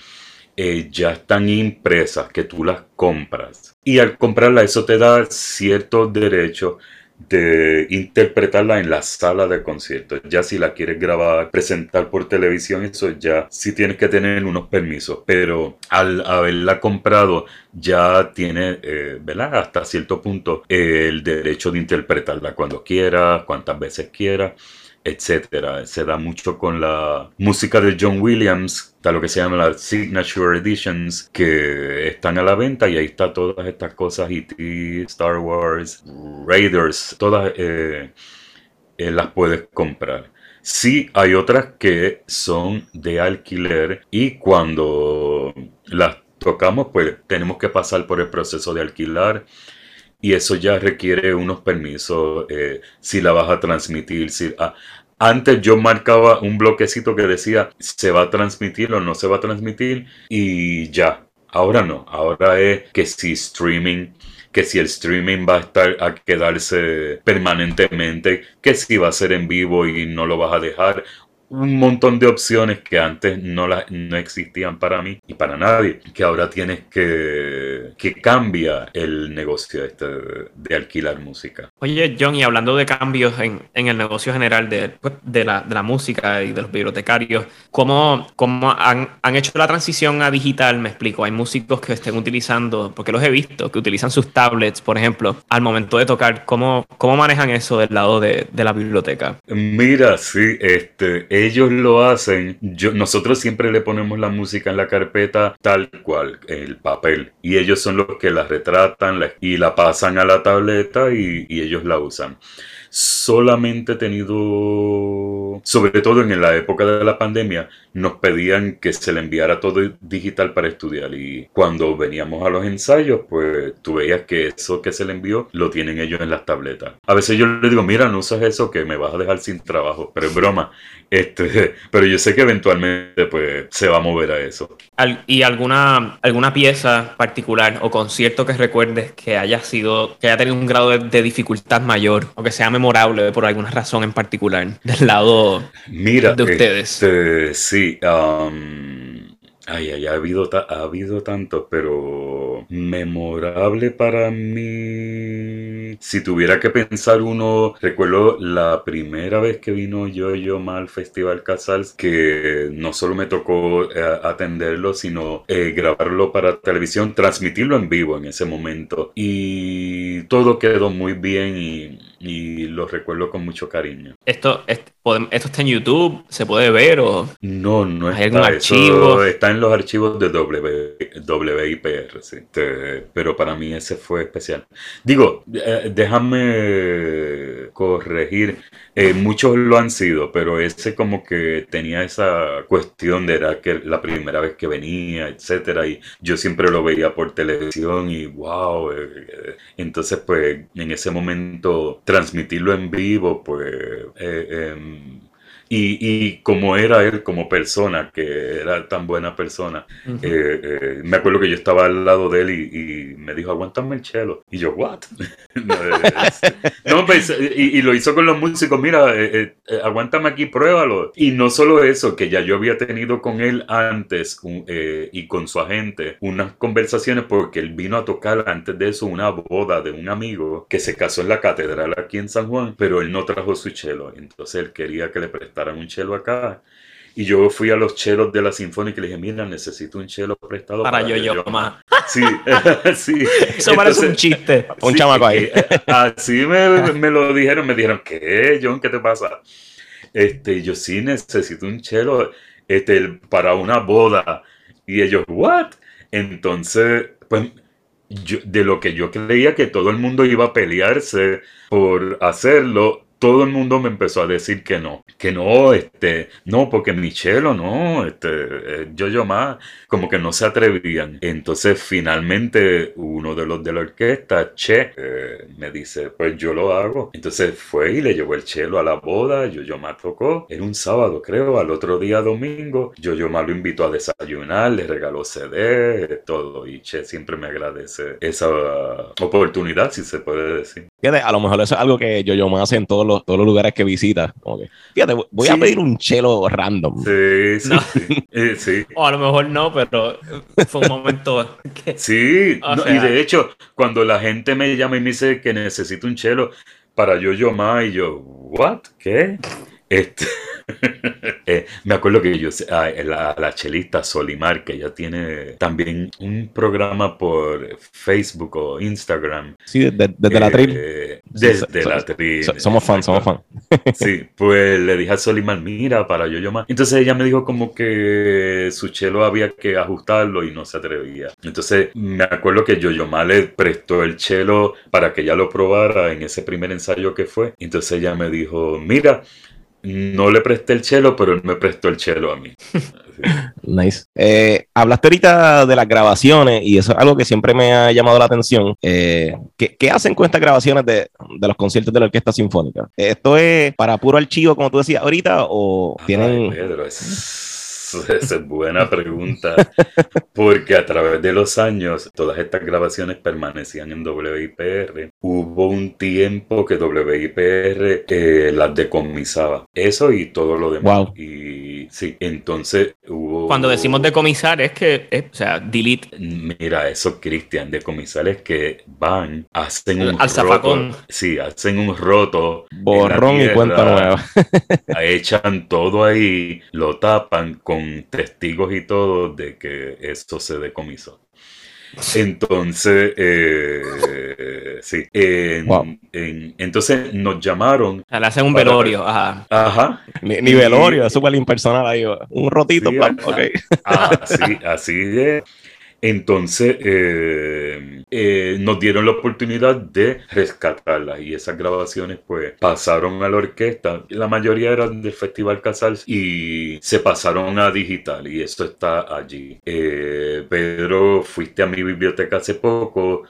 eh, ya están impresas, que tú las compras. Y al comprarla, eso te da cierto derecho de interpretarla en la sala de conciertos. Ya si la quieres grabar, presentar por televisión, eso ya sí tienes que tener unos permisos. Pero al haberla comprado, ya tiene, eh. Hasta cierto punto, el derecho de interpretarla cuando quiera, cuantas veces quiera etcétera. Se da mucho con la música de John Williams, está lo que se llama las Signature Editions, que están a la venta y ahí está todas estas cosas, E.T., Star Wars, Raiders, todas eh, eh, las puedes comprar. Sí, hay otras que son de alquiler y cuando las tocamos, pues tenemos que pasar por el proceso de alquilar y eso ya requiere unos permisos, eh, si la vas a transmitir, si, ah, antes yo marcaba un bloquecito que decía se va a transmitir o no se va a transmitir y ya. Ahora no, ahora es que si streaming, que si el streaming va a estar a quedarse permanentemente, que si va a ser en vivo y no lo vas a dejar, un montón de opciones que antes no, la, no existían para mí y para nadie, que ahora tienes que, que cambia el negocio este de, alquilar música. Oye, John, y hablando de cambios en, en el negocio general de, pues, de, la, de, la, música y de los bibliotecarios, ¿cómo, cómo han, han, hecho la transición a digital? Me explico, hay músicos que estén utilizando, porque los he visto, que utilizan sus tablets, por ejemplo, al momento de tocar, ¿cómo, cómo manejan eso del lado de, de la biblioteca? Mira, sí, este ellos lo hacen, yo, nosotros siempre le ponemos la música en la carpeta tal cual, el papel. Y ellos son los que la retratan y la pasan a la tableta y, y ellos la usan. Solamente he tenido, sobre todo en la época de la pandemia, nos pedían que se le enviara todo digital para estudiar y cuando veníamos a los ensayos, pues tú veías que eso que se le envió lo tienen ellos en las tabletas. A veces yo les digo, mira, no usas eso que me vas a dejar sin trabajo, pero es broma. Este, pero yo sé que eventualmente pues se va a mover a eso. ¿Y alguna, alguna pieza particular o concierto que recuerdes que haya sido, que haya tenido un grado de, dificultad mayor o que sea memorable por alguna razón en particular del lado Mira, de ustedes? Este, sí, um, ay, ay, ha habido, ha habido tanto, pero memorable para mí. Si tuviera que pensar uno, recuerdo la primera vez que vino yo yo mal al Festival Casals, que no solo me tocó eh, atenderlo, sino eh, grabarlo para televisión, transmitirlo en vivo en ese momento. Y todo quedó muy bien y, y lo recuerdo con mucho cariño. Esto, esto, esto está en YouTube, se puede ver o no, no ¿Hay algún archivo? está en los archivos de w, WIPR, sí. pero para mí ese fue especial. Digo, eh, déjame corregir. Eh, muchos lo han sido, pero ese como que tenía esa cuestión de era que la primera vez que venía, etcétera, y yo siempre lo veía por televisión y wow, eh, entonces pues en ese momento transmitirlo en vivo, pues Mm. Y, y, como era él como persona, que era tan buena persona, eh, eh, me acuerdo que yo estaba al lado de él y, me dijo, aguántame el chelo. Y yo, ¿what? no, pues, y, lo hizo con los músicos, mira, eh, aguántame aquí, pruébalo. Y no solo eso, que ya yo había tenido con él antes y con su agente unas conversaciones porque él vino a tocar antes de eso una boda de un amigo que se casó en la catedral aquí en San Juan, pero él no trajo su chelo. Entonces él quería que le prestara un chelo acá. Y yo fui a los chelos de la Sinfónica y le dije, mira, necesito un chelo prestado para, yo, yo, más. Sí, sí. Eso parece un chiste. Un chamaco ahí. así me, me, lo dijeron, me dijeron, ¿qué, John? ¿Qué te pasa? Este, yo sí necesito un chelo este, para una boda. Y ellos, ¿what? Entonces, pues, yo, de lo que yo creía que todo el mundo iba a pelearse por hacerlo, todo el mundo me empezó a decir que no, que no, este, no, porque Michelo, no, este, eh, yo, yo más, como que no se atrevían. Entonces, finalmente, uno de los de la orquesta, Che, eh, me dice, pues yo lo hago. Entonces fue y le llevó el chelo a la boda, yo, yo más tocó, era un sábado, creo, al otro día domingo, yo, yo más lo invitó a desayunar, le regaló CD, todo, y Che siempre me agradece esa oportunidad, si se puede decir. a lo mejor eso es algo que yo, yo más en todos los, todos los lugares que visita. Como que, fíjate, voy a pedir un chelo random. Sí, sí, eh, sí. O a lo mejor no, pero fue un momento que... Sí, y de hecho, cuando la gente me llama y me dice que necesito un chelo para yo yo más, y yo, ¿what? ¿Qué? Este... Eh, me acuerdo que yo, ah, la, la, chelista Solimar, que ella tiene también un programa por Facebook o Instagram. Sí, desde la tril. Eh, desde la tril. somos fans, somos fans. sí, pues le dije a Solimar, mira, para yo yo más. Entonces ella me dijo como que su chelo había que ajustarlo y no se atrevía. Entonces me acuerdo que yo yo más le prestó el chelo para que ella lo probara en ese primer ensayo que fue. Entonces ella me dijo, mira, no le presté el chelo, pero él me prestó el chelo a mí. nice. Eh, hablaste ahorita de las grabaciones y eso es algo que siempre me ha llamado la atención. Eh, ¿qué, hacen con estas grabaciones de, los conciertos de la Orquesta Sinfónica? ¿Esto es para puro archivo, como tú decías ahorita, o tienen... Pedro, es Esa es buena pregunta, porque a través de los años todas estas grabaciones permanecían en WIPR. Hubo un tiempo que WIPR eh, las decomisaba. Eso y todo lo demás. Y sí, entonces hubo... Cuando decimos decomisar es que, es, o sea, delete. Mira, eso, Cristian, decomisar es que van, hacen un Al roto. Sí, hacen un roto. Borrón y cuenta nueva. echan todo ahí, lo tapan con testigos y todo de que esto se decomisó. Entonces, eh, sí. entonces nos llamaron. le hacen un velorio. Ajá. Ajá. Ni, velorio, es súper impersonal ahí. Un rotito. así, así es. Entonces eh, eh, nos dieron la oportunidad de rescatarlas y esas grabaciones pues pasaron a la orquesta. La mayoría eran del Festival Casals y se pasaron a digital y esto está allí. Eh, Pedro, fuiste a mi biblioteca hace poco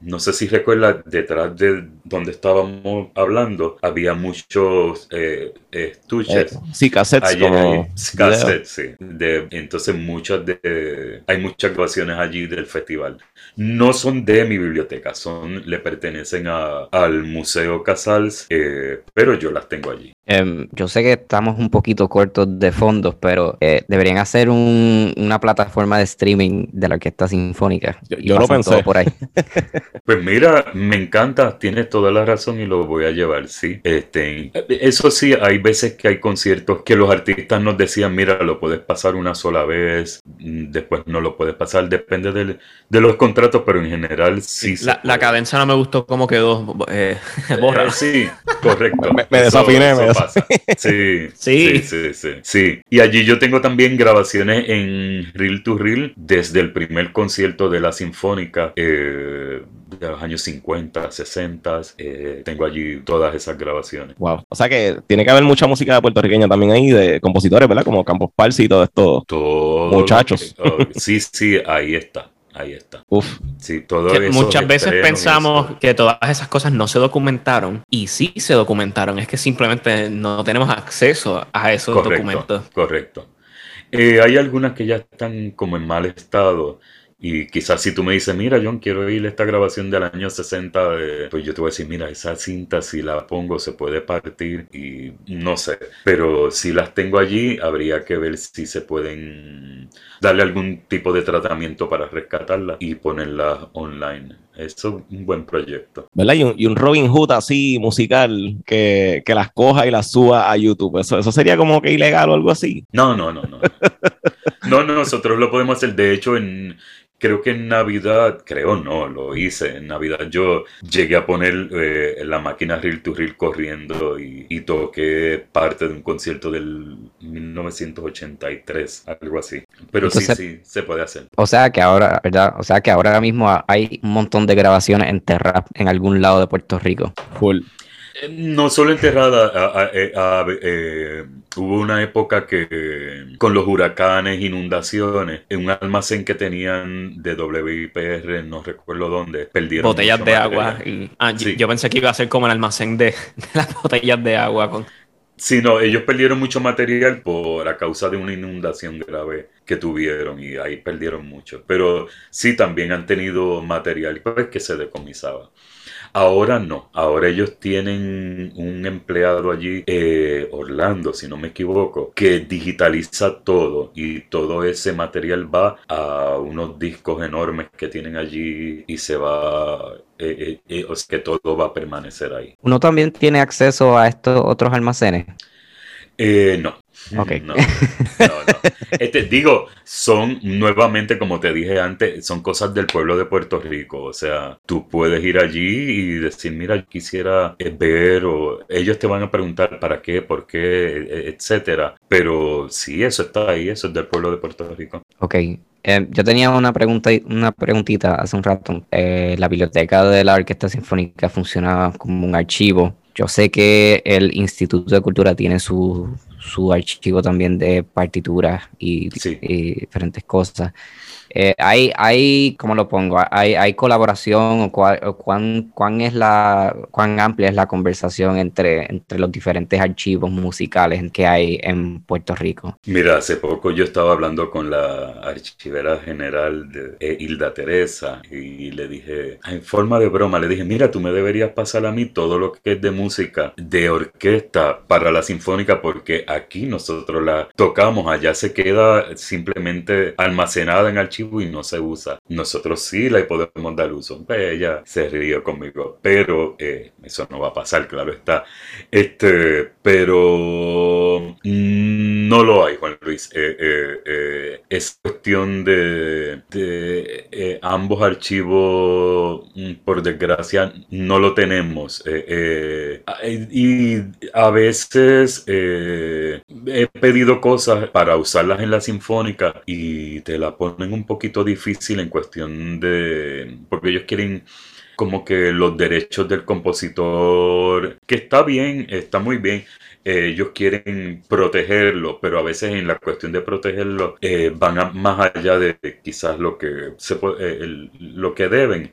no sé si recuerdas, detrás de donde estábamos hablando, había muchos eh, estuches. Eh, sí, cassettes. como cassettes, sí. De, entonces, muchas de, hay muchas grabaciones allí del festival. No son de mi biblioteca, son, le pertenecen a, al Museo Casals, eh, pero yo las tengo allí. Em, yo sé que estamos un poquito cortos de fondos, pero eh, deberían hacer un- una plataforma de streaming de la Orquesta Sinfónica. Yo- y yo lo pensé. todo por ahí. Pues mira, me encanta, tienes toda la razón y lo voy a llevar, sí. Este, eso sí, hay veces que hay conciertos que los artistas nos decían, mira, lo puedes pasar una sola vez, después no lo puedes pasar, depende del- de los contratos, pero en general sí. La, la cadencia no me gustó cómo quedó. Eh, borra. Eh, sí, correcto. Me- me desafiné, me pasa. Sí, Sí. sí, sí. Y allí yo tengo también grabaciones en Reel to Reel desde el primer concierto de la Sinfónica eh, de los años 50, 60. eh, tengo allí todas esas grabaciones. Wow. O sea que tiene que haber mucha música puertorriqueña también ahí, de compositores, ¿verdad? Como Campos Parsi y todo esto. Todo Muchachos. que- oh, sí, sí, ahí está. Ahí está. Uf. Sí, todo Que esos muchas veces pensamos eso. que todas esas cosas no se documentaron y sí se documentaron, es que simplemente no tenemos acceso a esos documentos. Correcto. Eh, hay algunas que ya están como en mal estado. Y quizás si tú me dices, mira, John, quiero oír esta grabación del año 60, de-", pues yo te voy a decir, mira, esa cinta si la pongo se puede partir y no sé. Pero si las tengo allí, habría que ver si se pueden darle algún tipo de tratamiento para rescatarlas y ponerlas online. Eso es un buen proyecto. ¿Verdad? Y un, y un Robin Hood así musical que, que las coja y las suba a YouTube. Eso, eso sería como que ilegal o algo así. No, no, no, no. No, no, nosotros lo podemos hacer. De hecho, en creo que en Navidad, creo no, lo hice. En Navidad yo llegué a poner eh, la máquina Reel to Reel corriendo y, y toqué parte de un concierto del 1983, algo así. Pero Entonces- sí, sí, se puede hacer. O sea que ahora, ¿verdad? O sea que ahora mismo hay un montón de grabaciones en Terrap en algún lado de Puerto Rico. Full. No solo enterrada, a- a- eh, a- eh, hubo una época que con los huracanes, inundaciones, en un almacén que tenían de WIPR, no recuerdo dónde, perdieron Botellas de material. agua. y- ah, yo- Sí. Yo pensé que iba a ser como el almacén de, de las botellas de agua. Con... Sí, no, ellos perdieron mucho material por a causa de una inundación grave que tuvieron y ahí perdieron mucho. Pero sí también han tenido material pues, que se decomisaba. Ahora no, ahora ellos tienen un empleado allí, eh, Orlando, si no me equivoco, que digitaliza todo y todo ese material va a unos discos enormes que tienen allí y se va, eh, eh, eh, o sea que todo va a permanecer ahí. ¿Uno también tiene acceso a estos otros almacenes? Eh, no. Ok. No, no, no. Este, digo, son nuevamente, como te dije antes, son cosas del pueblo de Puerto Rico. O sea, tú puedes ir allí y decir, mira, quisiera eh, ver, o ellos te van a preguntar para qué, por qué, e- etcétera. Pero sí, eso está ahí, eso es del pueblo de Puerto Rico. Ok. Eh, yo tenía una pregunta, una preguntita hace un rato. Eh, la biblioteca de la Orquesta Sinfónica funcionaba como un archivo. Yo sé que el Instituto de Cultura tiene su, su archivo también de partituras y, Sí. y diferentes cosas. Eh, hay, hay, ¿cómo lo pongo? Hay, hay colaboración o, cuál- o cuán, cuán es la, cuán amplia es la conversación entre, entre los diferentes archivos musicales que hay en Puerto Rico. Mira, hace poco yo estaba hablando con la archivera general de eh, Hilda Teresa y le dije, en forma de broma, le dije, mira, tú me deberías pasar a mí todo lo que es de música, de orquesta para la sinfónica, porque aquí nosotros la tocamos, allá se queda simplemente almacenada en y no se usa. Nosotros sí le podemos dar uso. Pues ella se rió conmigo, pero eh, eso no va a pasar, claro está. Este, pero mm, no lo hay, Juan Luis. Eh, eh, eh, es cuestión de, de, ambos archivos, mm, por desgracia, no lo tenemos. Y a veces he pedido cosas para usarlas en la sinfónica y te la ponen un poquito difícil en cuestión de... porque ellos quieren como que los derechos del compositor, que está bien, está muy bien. eh, ellos quieren protegerlo, pero a veces en la cuestión de protegerlo eh, van a- más allá de quizás lo que se eh, el- lo que deben.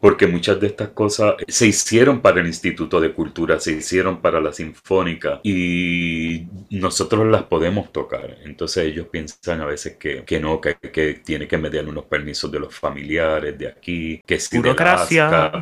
Porque muchas de estas cosas se hicieron para el Instituto de Cultura, se hicieron para la Sinfónica y nosotros las podemos tocar. Entonces ellos piensan a veces que, que no, que, que tiene que mediar unos permisos de los familiares de aquí, que si Burocracia.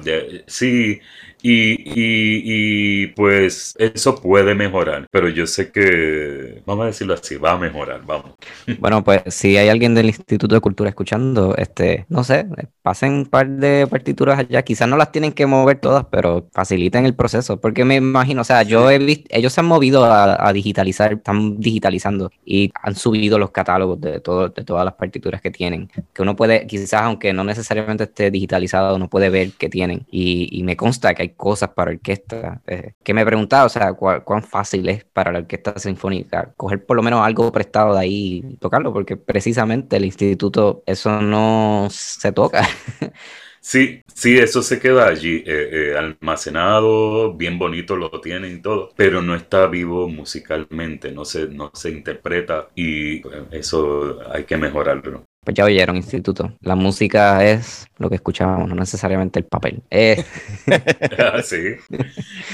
sí, y, y, y, pues eso puede mejorar, pero yo sé que, vamos a decirlo así, va a mejorar, vamos. Bueno, pues si hay alguien del Instituto de Cultura escuchando, este, no sé, pasen un par de partituras allá, quizás no las tienen que mover todas, pero faciliten el proceso, porque me imagino, o sea, yo he visto, ellos se han movido a, digitalizar, están digitalizando y han subido los catálogos de, todo, de todas las partituras que tienen, que uno puede, quizás aunque no necesariamente esté digitalizado, uno puede ver que tienen, y, y me consta que hay cosas para orquesta. Eh, que me preguntaba, o sea, cuán fácil es para la orquesta sinfónica coger por lo menos algo prestado de ahí y tocarlo, porque precisamente el instituto eso no se toca. Sí, sí, eso se queda allí, eh, eh, almacenado, bien bonito lo tienen y todo, pero no está vivo musicalmente, no se, no se interpreta y pues, eso hay que mejorarlo. Pues ya oyeron, instituto. La música es lo que escuchábamos, no necesariamente el papel. Eh. Sí.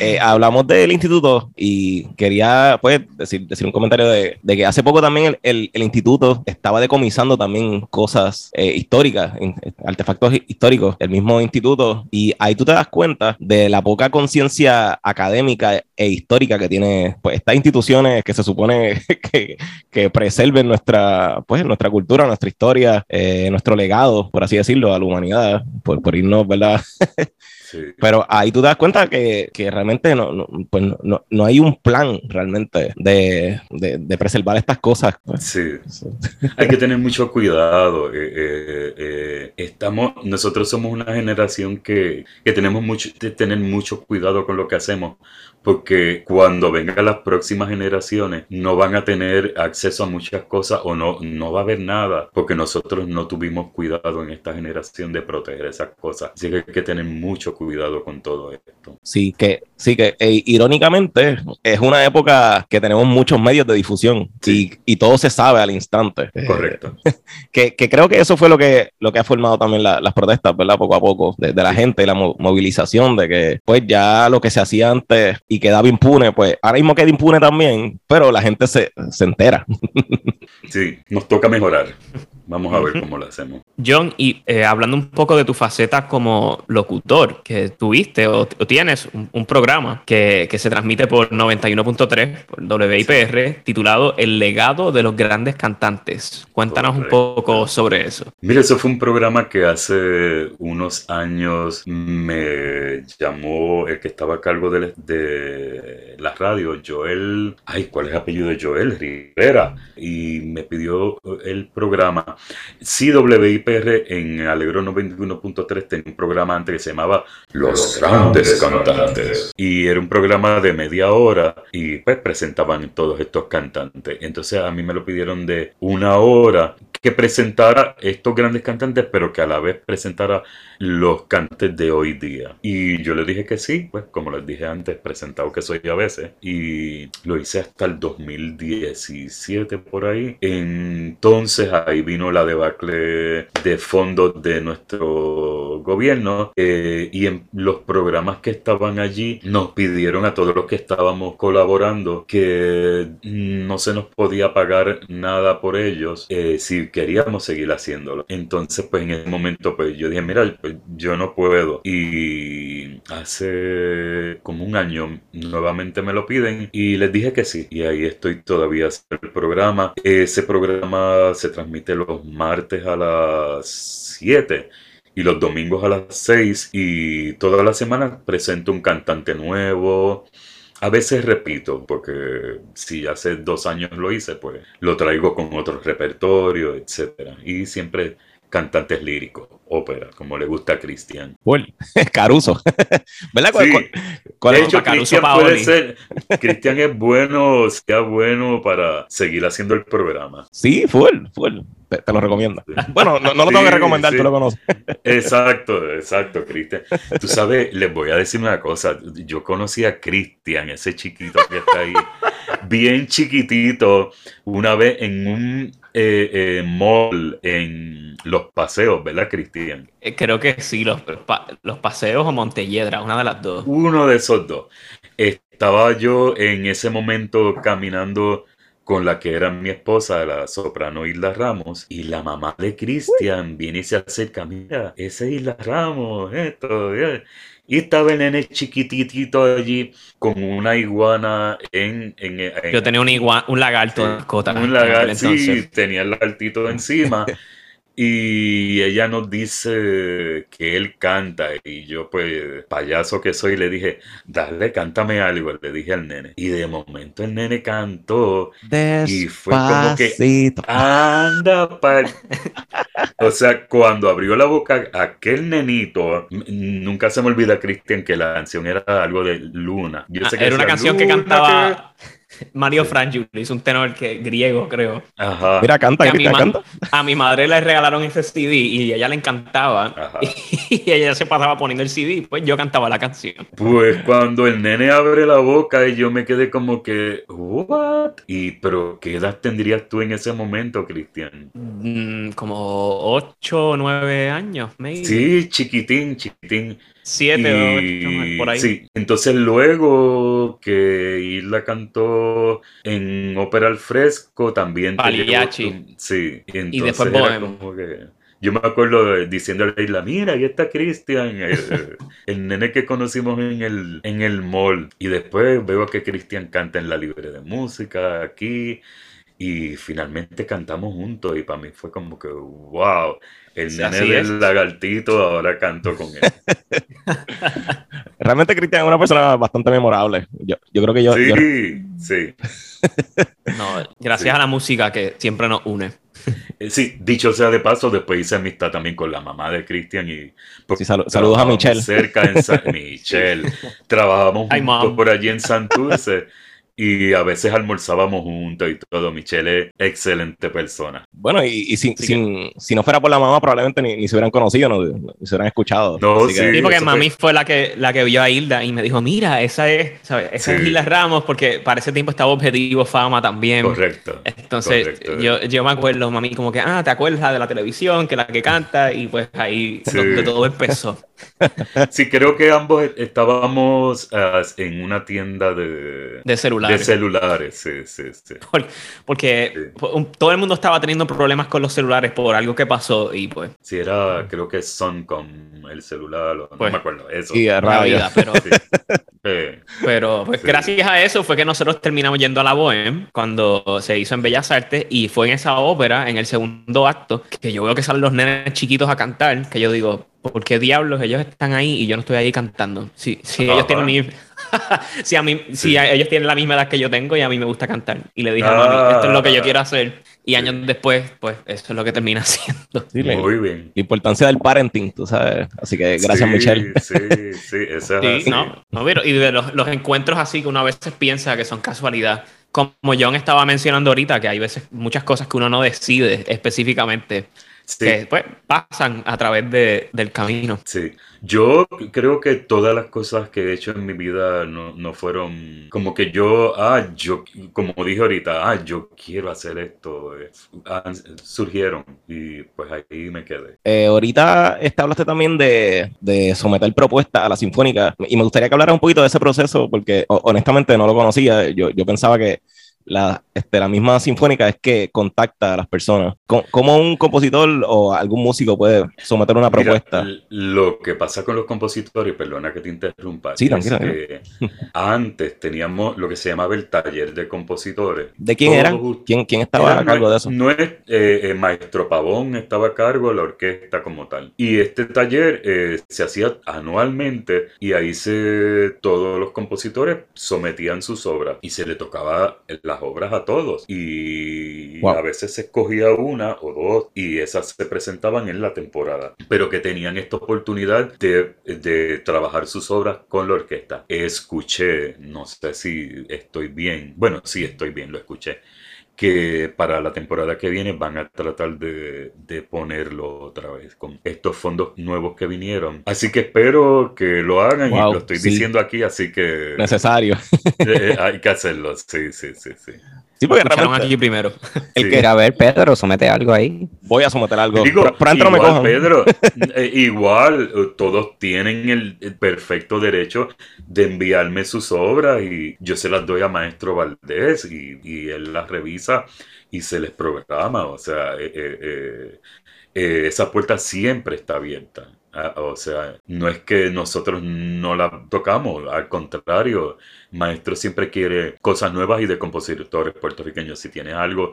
Eh, hablamos del instituto y quería pues decir, decir un comentario de, que hace poco también el, instituto estaba decomisando también cosas eh, históricas, artefactos históricos, el mismo instituto, y ahí tú te das cuenta de la poca conciencia académica e histórica que tiene pues estas instituciones que se supone que, que preserven nuestra, pues, nuestra cultura, nuestra historia eh, nuestro legado, por así decirlo, a la humanidad, por, por irnos, ¿verdad? Pero ahí tú te das cuenta que, que realmente no, no, pues no, no, hay un plan realmente de, de, de preservar estas cosas. Pues. Sí. hay que tener mucho cuidado. Eh, eh, eh, estamos, nosotros somos una generación que, que tenemos mucho, que tener mucho cuidado con lo que hacemos, porque cuando vengan las próximas generaciones no van a tener acceso a muchas cosas o no, no va a haber nada, porque nosotros no tuvimos cuidado en esta generación de proteger esas cosas. Así que hay que tener mucho cuidado con todo esto. Sí, que, sí, que e, irónicamente es una época que tenemos muchos medios de difusión y, y, todo se sabe al instante. Correcto. que, que, creo que eso fue lo que, lo que ha formado también las protestas, ¿verdad? Poco a poco, de, de la gente y la movilización, de que pues ya lo que se hacía antes y quedaba impune, pues ahora mismo queda impune también, pero la gente se, se entera. sí, nos toca mejorar. Vamos a ver cómo lo hacemos. John, y eh, hablando un poco de tu faceta como locutor, que tuviste o, tienes un, programa que, que, se transmite por 91.3, por WIPR, titulado El legado de los grandes cantantes. Cuéntanos un poco sobre eso. Mira, eso fue un programa que hace unos años me llamó el que estaba a cargo de, de la radio, Joel. Ay, ¿cuál es el apellido de Joel? Rivera. Y me pidió el programa Sí, WIPR en Alegro 91.3 tenía un programa antes que se llamaba Los Grandes Cantantes. Y era un programa de media hora y pues presentaban todos estos cantantes. Entonces a mí me lo pidieron de una hora que presentara estos grandes cantantes, pero que a la vez presentara los cantes de hoy día. Y yo le dije que sí, pues como les dije antes, presentado que soy a veces. Y lo hice hasta el 2017 por ahí. Entonces ahí vino la debacle de fondos de nuestro gobierno eh, y en los programas que estaban allí nos pidieron a todos los que estábamos colaborando que no se nos podía pagar nada por ellos eh, si queríamos seguir haciéndolo. Entonces pues en ese momento pues yo dije mira pues yo no puedo y hace como un año nuevamente me lo piden y les dije que sí y ahí estoy todavía haciendo el programa. Ese programa se transmite los martes a las 7 y los domingos a las 6 y toda la semana presento un cantante nuevo. A veces repito, porque si hace dos años lo hice, pues lo traigo con otro repertorio, etc. Y siempre cantantes líricos, ópera, como le gusta a Cristian. Bueno, Caruso. ¿Verdad? Sí. ¿Cuál, de hecho, Cristian puede ser. Cristian es bueno, sea bueno para seguir haciendo el programa. Sí, full, full. Te, lo recomiendo. Bueno, no, no lo tengo que recomendar, tú lo conoces. Exacto, exacto, Cristian. Tú sabes, les voy a decir una cosa. Yo conocí a Cristian, ese chiquito que está ahí, bien chiquitito, una vez en un eh, eh, mall en los paseos, ¿verdad, Cristian? Eh, Creo que sí, los, pa- los paseos o Montelledra, una de las dos. Uno de esos dos. Estaba yo en ese momento caminando con la que era mi esposa, la soprano Isla Ramos, y la mamá de Cristian viene y se acerca, mira, ese es Isla Ramos, esto, eh". y estaba el nene chiquitito allí con una iguana en... en, en- Yo tenía un, igua- un lagarto Sí, mascota. un en lagar- aquel sí, tenía el lagartito encima. Y ella nos dice que él canta y yo pues payaso que soy le dije, dale, cántame algo, le dije al nene. Y de momento el nene cantó Y fue como que-. Anda, pal. O sea, cuando abrió la boca aquel nenito, nunca se me olvida, Cristian, que la canción era algo de Luna. Yo Ah, sé que era una canción que "Luna, cantaba Mario Frangio, hizo un tenor que, griego, creo. que-". Ajá. Mira, canta, Que a, mi canta. a mi madre le regalaron ese CD y a ella le encantaba. Ajá. Y ella se pasaba poniendo el CD y pues yo cantaba la canción. Pues cuando el nene abre la boca y yo me quedé como que, ¿what? Y, pero, ¿qué edad tendrías tú en ese momento, Cristian? Mm, como 8 o 9 años, maybe. Sí, chiquitín, chiquitín. 7 o Y 8, por ahí. sí, entonces luego que Isla cantó en Ópera al Fresco también Pagliacci. sí, y entonces después era Bohem. como que yo me acuerdo diciéndole a Isla, mira, ahí está Cristian, el, el nene que conocimos en el, en el mall. Y después veo que Cristian canta en la libre de música aquí. Y finalmente cantamos juntos y para mí fue como que, wow, el nene así del es. lagartito ahora canto con él. Realmente Cristian es una persona bastante memorable. Yo, yo creo que yo, yo- Sí, sí. No, gracias Sí. a la música que siempre nos une. Eh, Sí, dicho sea de paso, después hice amistad también con la mamá de Cristian y pues, Sí, salu- saludos a Michelle. Cerca en San Michelle. Trabajábamos por allí en Santurce y a veces almorzábamos juntos y todo. Michelle es excelente persona. Bueno, y, y si, Así sin- si no fuera por la mamá, probablemente ni, ni se hubieran conocido, no, ni se hubieran escuchado. No, Así que- sí. Sí, porque mami fue- fue la que, la que vio a Hilda y me dijo, mira, esa es, ¿sabes? Esa es Sí. Hilda Ramos, porque para ese tiempo estaba Objetivo Fama también. Correcto. Entonces, correcto. yo, yo me acuerdo, mami, como que, ah, ¿te acuerdas de la televisión? Que la que canta, y pues ahí Sí. donde todo empezó. Sí, creo que ambos estábamos ah, en una tienda de, De celulares. de celulares. Sí, sí, sí. Por- Porque Sí. todo el mundo estaba teniendo problemas con los celulares por algo que pasó y pues, Sí, era, creo que son con el celular, o- Pues, no me acuerdo. Eso. Y a vida, pero, Sí. Pero pues Sí. gracias a eso fue que nosotros terminamos yendo a la Bohem cuando se hizo en Bellas Artes y fue en esa ópera, en el segundo acto, que yo veo que salen los nenes chiquitos a cantar, que yo digo, ¿por qué diablos ellos están ahí y yo no estoy ahí cantando? Si, si ellos Ajá. tienen mi... si a mí, si Sí. a- ellos tienen la misma edad que yo tengo y a mí me gusta cantar. Y le dije a Ah. mami, esto es lo que yo quiero hacer. Y años después, pues eso es lo que termina haciendo. Sí, la, muy bien. la importancia del parenting, tú sabes. Así que gracias, Sí, Michelle. Sí, sí, eso es no, no, pero y de los, los encuentros así que uno a veces piensa que son casualidad. Como John estaba mencionando ahorita, que hay veces muchas cosas que uno no decide específicamente, Sí, que pues pasan a través de- del camino. sí. Yo creo que todas las cosas que he hecho en mi vida no, no fueron como que yo, ah, yo, como dije ahorita, ah, yo quiero hacer esto. eh, ah, surgieron y pues ahí me quedé. Eh, ahorita hablaste también de, de someter propuestas a la Sinfónica y me gustaría que hablaras un poquito de ese proceso porque ho- honestamente no lo conocía. Yo, yo pensaba que la, este, la misma Sinfónica es que contacta a las personas. ¿Cómo, un compositor o algún músico puede someter una Mira, propuesta? l- lo que pasa con los compositores, perdona que te interrumpa, Sí, es que antes teníamos lo que se llamaba el taller de compositores. ¿De quién Todos eran? ¿Quién, quién estaba Era a cargo de eso? No es, eh, eh, Maestro Pavón estaba a cargo de la orquesta como tal. Y este taller eh, se hacía anualmente y ahí se todos los compositores sometían sus obras y se le tocaba las obras a todos. Y Wow. a veces se escogía una o dos y esas se presentaban en la temporada. Pero que tenían esta oportunidad de, de trabajar sus obras con la orquesta. Escuché, no sé si estoy bien. Bueno, sí estoy bien, lo escuché que para la temporada que viene van a tratar de, de ponerlo otra vez con estos fondos nuevos que vinieron. Así que espero que lo hagan Wow, y lo estoy sí. diciendo aquí, así que Necesario. eh, hay que hacerlo. Sí, sí, sí, sí. Sí, porque Escucharon realmente aquí primero. el Sí. que a ver, Pedro, somete algo ahí. voy a someter algo. Digo, Por- por dentro no me igual, cojan. Pedro, eh, igual, eh, todos tienen el, el perfecto derecho de enviarme sus obras y yo se las doy a Maestro Valdés y, y él las revisa y se les programa. O sea, eh, eh, eh, eh, esa puerta siempre está abierta. Ah, O sea, no es que nosotros no la tocamos, al contrario, Maestro siempre quiere cosas nuevas y de compositores puertorriqueños. Si tienes algo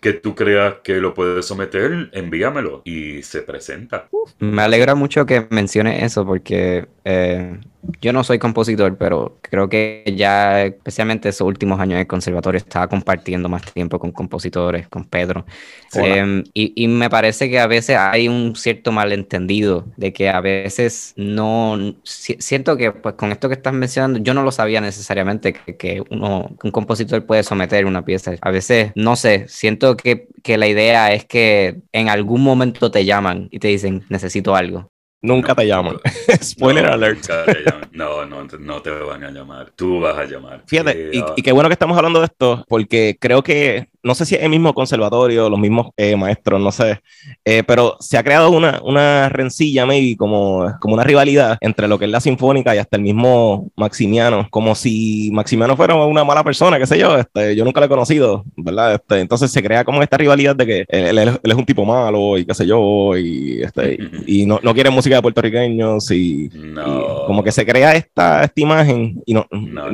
que tú creas que lo puedes someter, envíamelo y se presenta. Me alegra mucho que menciones eso porque eh, yo no soy compositor, pero creo que ya, especialmente esos últimos años de conservatorio, estaba compartiendo más tiempo con compositores, con Pedro. Eh, y, y me parece que a veces hay un cierto malentendido de que a veces no, si- siento que pues con esto que estás mencionando, yo no lo sabía necesariamente que, que uno, un compositor puede someter una pieza. A veces, no sé, siento que, que la idea es que en algún momento te llaman y te dicen, necesito algo. Nunca te llaman. Spoiler No, alert. llaman. No, no, no te van a llamar. Tú vas a llamar. Fíjate, Eh, y, ah, y qué bueno que estamos hablando de esto, porque creo que, no sé si es el mismo conservatorio, los mismos eh, maestros, no sé, eh, pero se ha creado una, una rencilla, maybe, como, como una rivalidad entre lo que es la sinfónica y hasta el mismo Maximiano, como si Maximiano fuera una mala persona, qué sé yo, este, yo nunca lo he conocido, ¿verdad? Este, entonces se crea como esta rivalidad de que él, él- él es un tipo malo y qué sé yo, y, este, y no, no quiere música de puertorriqueños y... no. Y como que se crea esta, esta imagen y no, no,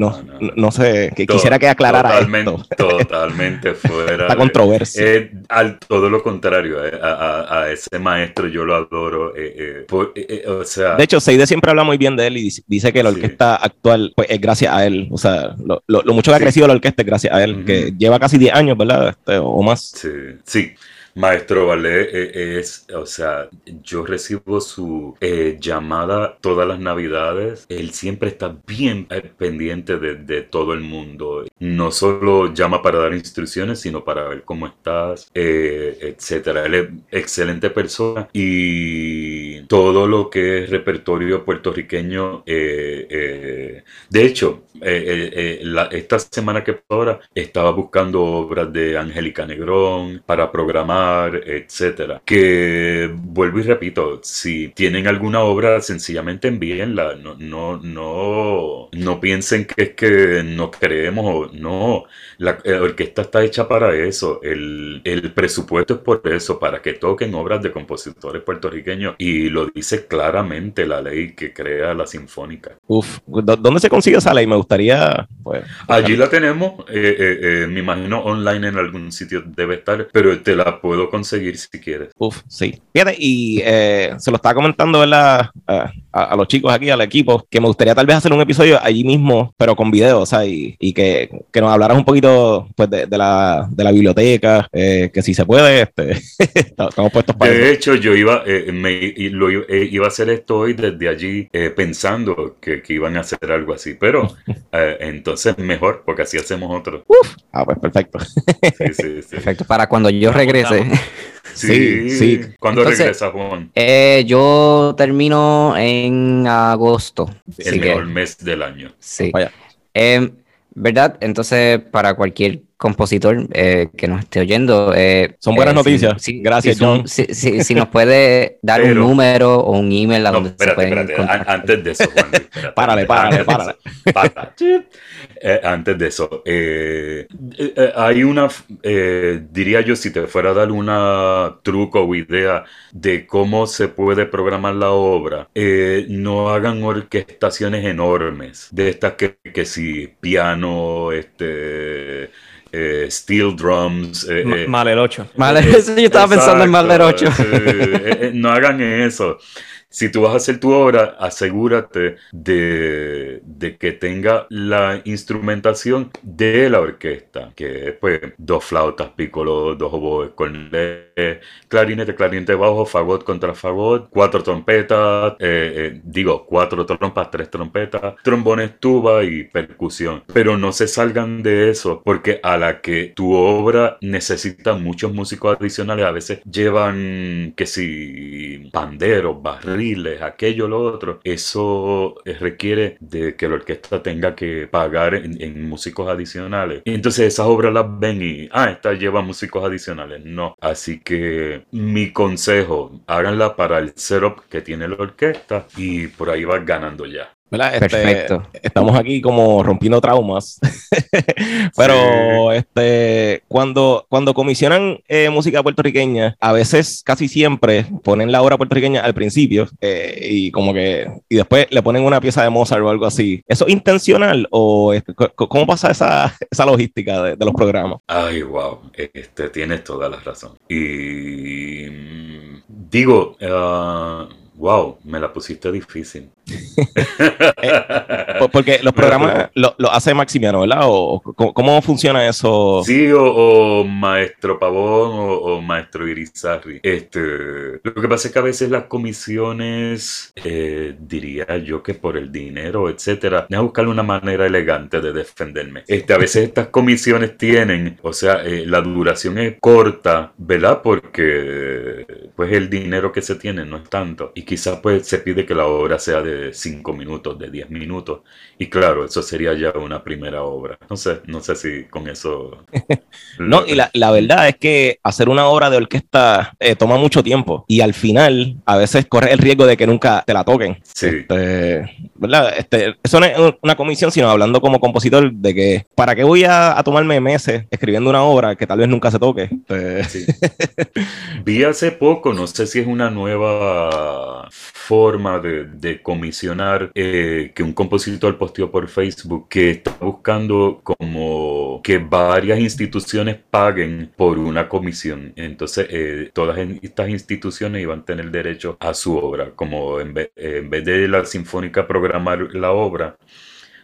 No, sé, que quisiera que aclarara totalmente, esto, Totalmente. Esta de- controversia. Eh, al todo lo contrario, eh, a, a- a ese maestro yo lo adoro. eh, eh, por- o sea, de hecho, Seide siempre habla muy bien de él y dice, que la Sí. orquesta actual pues, es gracias a él. O sea, lo, lo- lo mucho que ha crecido la orquesta es gracias a él, que lleva casi 10 años, ¿verdad? Este, o más. Sí, sí. Maestro Ballet eh, es, o sea, yo recibo su eh, llamada todas las navidades. Él siempre está bien eh, pendiente de, todo el mundo. No solo llama para dar instrucciones, sino para ver cómo estás, eh, etcétera. Él es excelente persona y todo lo que es repertorio puertorriqueño. eh, eh, de hecho, eh, eh, eh, esta semana que ahora estaba buscando obras de Angélica Negrón para programar, etcétera. Que vuelvo y repito, si tienen alguna obra, sencillamente envíenla. No, no, no, no piensen que es que no creemos no. La eh, orquesta está hecha para eso. El, el presupuesto es por eso, para que toquen obras de compositores puertorriqueños. Y lo dice claramente la ley que crea la sinfónica. Uf, ¿dó- ¿dónde se consigue esa ley? Me gustaría, pues. Allí la tenemos, eh, eh, eh, me imagino online en algún sitio debe estar, pero te la puedo conseguir si quieres. Uf, sí. Fíjate, y eh, se lo estaba comentando ¿verdad? A, a- a los chicos aquí, al equipo, que me gustaría tal vez hacer un episodio allí mismo, pero con video, o sea, y, y que, que nos hablaras un poquito pues, de, de la, de la biblioteca, eh, que si se puede, este, estamos puestos para De eso. hecho, yo iba, eh, me, lo, i- eh, iba a hacer esto hoy desde allí eh, pensando que, que iban a hacer algo así, pero eh, entonces mejor, porque así hacemos otro. Ah, pues perfecto. Sí, sí, sí. Perfecto, para cuando yo regrese. Sí, sí. ¿Cuándo Entonces- regresa Juan? Eh, yo termino en agosto. El que, mejor mes del año. sí. Vaya. Em, ¿Verdad? Entonces, para cualquier compositor eh, que nos esté oyendo. eh, Son buenas eh, noticias. si- Gracias, si son- John. Si, si- si nos puede dar Pero- un número o un email a No, donde se espérate, pueden espérate. Antes de eso, Juan. Luis, espérate. Párale, párale, Antes de párale. Eh, antes de eso, eh, eh, eh, hay una, eh, diría yo, si te fuera a dar una truco o idea de cómo se puede programar la obra, eh, no hagan orquestaciones enormes, de estas que, que si piano, este, eh, steel drums, eh, eh, Mal el 8. Mahler- eso yo estaba pensando en Mahler 8. Exacto, eh, eh, no hagan eso. Si tú vas a hacer tu obra, asegúrate de, de que tenga la instrumentación de la orquesta, que es pues dos flautas, piccolo, dos oboes, cornetas, eh, clarinete, clarinete bajo, fagot contra fagot, cuatro trompetas, eh, eh, digo, cuatro trompas, tres trompetas, trombones, tuba y percusión. Pero no se salgan de eso, porque a la que tu obra necesita muchos músicos adicionales, a veces llevan que si panderos, barriles, aquello, lo otro, eso requiere de que la orquesta tenga que pagar en, músicos adicionales. Entonces esas obras las ven y, ah, esta lleva músicos adicionales. No. Así que mi consejo, háganla para el setup que tiene la orquesta y por ahí vas ganando ya. Este, Perfecto. Estamos aquí como rompiendo traumas. Pero este, cuando, cuando comisionan eh, música puertorriqueña, a veces, casi siempre, ponen la obra puertorriqueña al principio eh, y como que, y después le ponen una pieza de Mozart o algo así. ¿Eso es intencional o cómo pasa esa, esa logística de, los programas? Ay, wow. Este, tienes toda la razón. Y digo, uh, Wow, me la pusiste difícil. Eh, porque los programas lo, hace Maximiano, ¿verdad? ¿O cómo, funciona eso? Sí, o, Maestro Pavón o, Maestro Irizarri. Este, lo que pasa es que a veces las comisiones, eh, diría yo que por el dinero, etcétera, a buscar una manera elegante de defenderme. Este, a veces estas comisiones tienen, o sea, eh, la duración es corta, ¿verdad? Porque pues el dinero que se tiene no es tanto. Y quizás pues se pide que la obra sea de 5 minutos, de 10 minutos. Y claro, eso sería ya una primera obra. No sé, no sé si con eso... no, y la, la, verdad es que hacer una obra de orquesta eh, toma mucho tiempo. Y al final, a veces corre el riesgo de que nunca te la toquen. Sí. Este, ¿Verdad? Este, eso no es una comisión, sino hablando como compositor de que, ¿para qué voy a, tomarme meses escribiendo una obra que tal vez nunca se toque? Este, Vi hace poco, no sé si es una nueva forma de, comisionar eh, que un compositor posteó por Facebook que está buscando como que varias instituciones paguen por una comisión. Entonces, eh, todas estas instituciones iban a tener derecho a su obra, como en vez, de la Sinfónica programar la obra,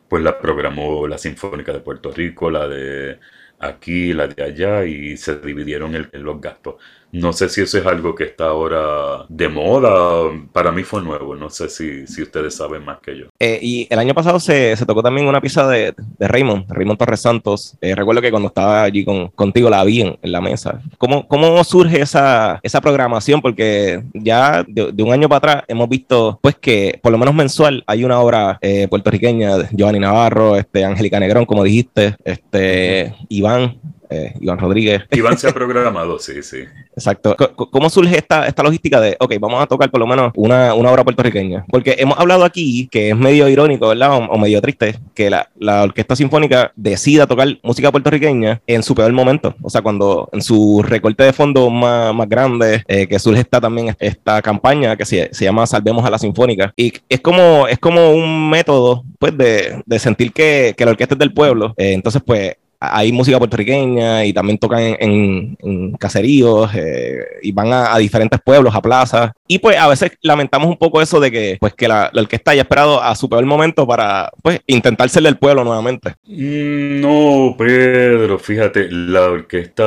pues la programó la Sinfónica de Puerto Rico, la de aquí, la de allá, y se dividieron los gastos. No sé si eso es algo que está ahora de moda. Para mí fue nuevo. No sé si, si ustedes saben más que yo. Eh, y el año pasado se, se, tocó también una pieza de, de Raymond, Raymond Torres Santos. Eh, recuerdo que cuando estaba allí con, contigo la vi en, la mesa. ¿Cómo, ¿Cómo, surge esa, esa programación? Porque ya de, un año para atrás hemos visto pues que por lo menos mensual hay una obra eh, puertorriqueña de Giovanni Navarro, este, Angélica Negrón, como dijiste, este, Iván, eh, Iván Rodríguez. Iván se ha programado, sí, sí. Exacto. ¿Cómo surge esta, esta logística de, ok, vamos a tocar por lo menos una, una obra puertorriqueña? Porque hemos hablado aquí, que es medio irónico, ¿verdad? O, medio triste, que la, la, Orquesta Sinfónica decida tocar música puertorriqueña en su peor momento. O sea, cuando en su recorte de fondo más, más grande, eh, que surge esta también esta campaña que se, se, llama Salvemos a la Sinfónica. Y es como, es como un método, pues, de, de sentir que, que la orquesta es del pueblo. Eh, entonces, pues, hay música puertorriqueña y también tocan en, caseríos eh, y van a, diferentes pueblos, a plazas. Y pues a veces lamentamos un poco eso de que, pues, que la, orquesta haya esperado a su peor momento para pues, intentar ser del pueblo nuevamente. Mm, no, Pedro, fíjate, la orquesta...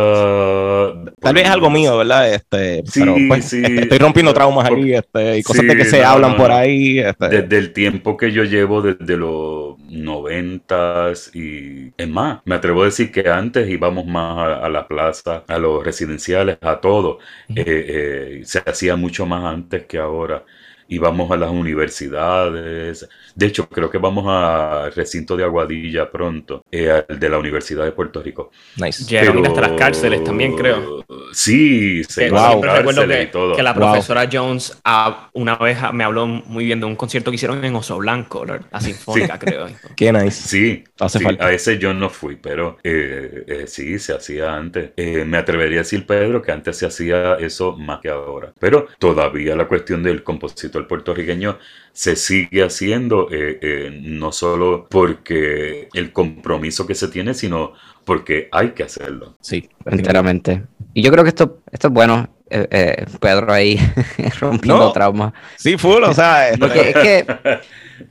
Tal vez es algo mío, ¿verdad? Este, pero pues, este, estoy rompiendo traumas aquí este, y cosas de que se hablan por ahí. Este. Desde el tiempo que yo llevo, desde los noventas y... Es más, me atrevo a decir que antes íbamos más a, la plaza, a los residenciales, a todo. Eh, eh, se hacía mucho más antes que ahora y vamos a las universidades. De hecho, creo que vamos al recinto de Aguadilla pronto, eh, al de la Universidad de Puerto Rico. Nice. Llegaron hasta las cárceles también, creo. Sí, se wow. recuerdo que, que la profesora Jones ah, una vez me habló muy bien de un concierto que hicieron en Oso Blanco, la Sinfónica, creo. Qué nice. Sí, Hace falta. a ese yo no fui, pero eh, eh, sí, se hacía antes. me atrevería a decir, Pedro, que antes se hacía eso más que ahora. Pero todavía la cuestión del compositor el puertorriqueño se sigue haciendo, eh, eh, no solo porque el compromiso que se tiene, sino porque hay que hacerlo. Sí, enteramente. Y yo creo que esto, esto es bueno. Eh, eh, Pedro ahí rompiendo No. traumas. sí, full, o sea, Porque es que,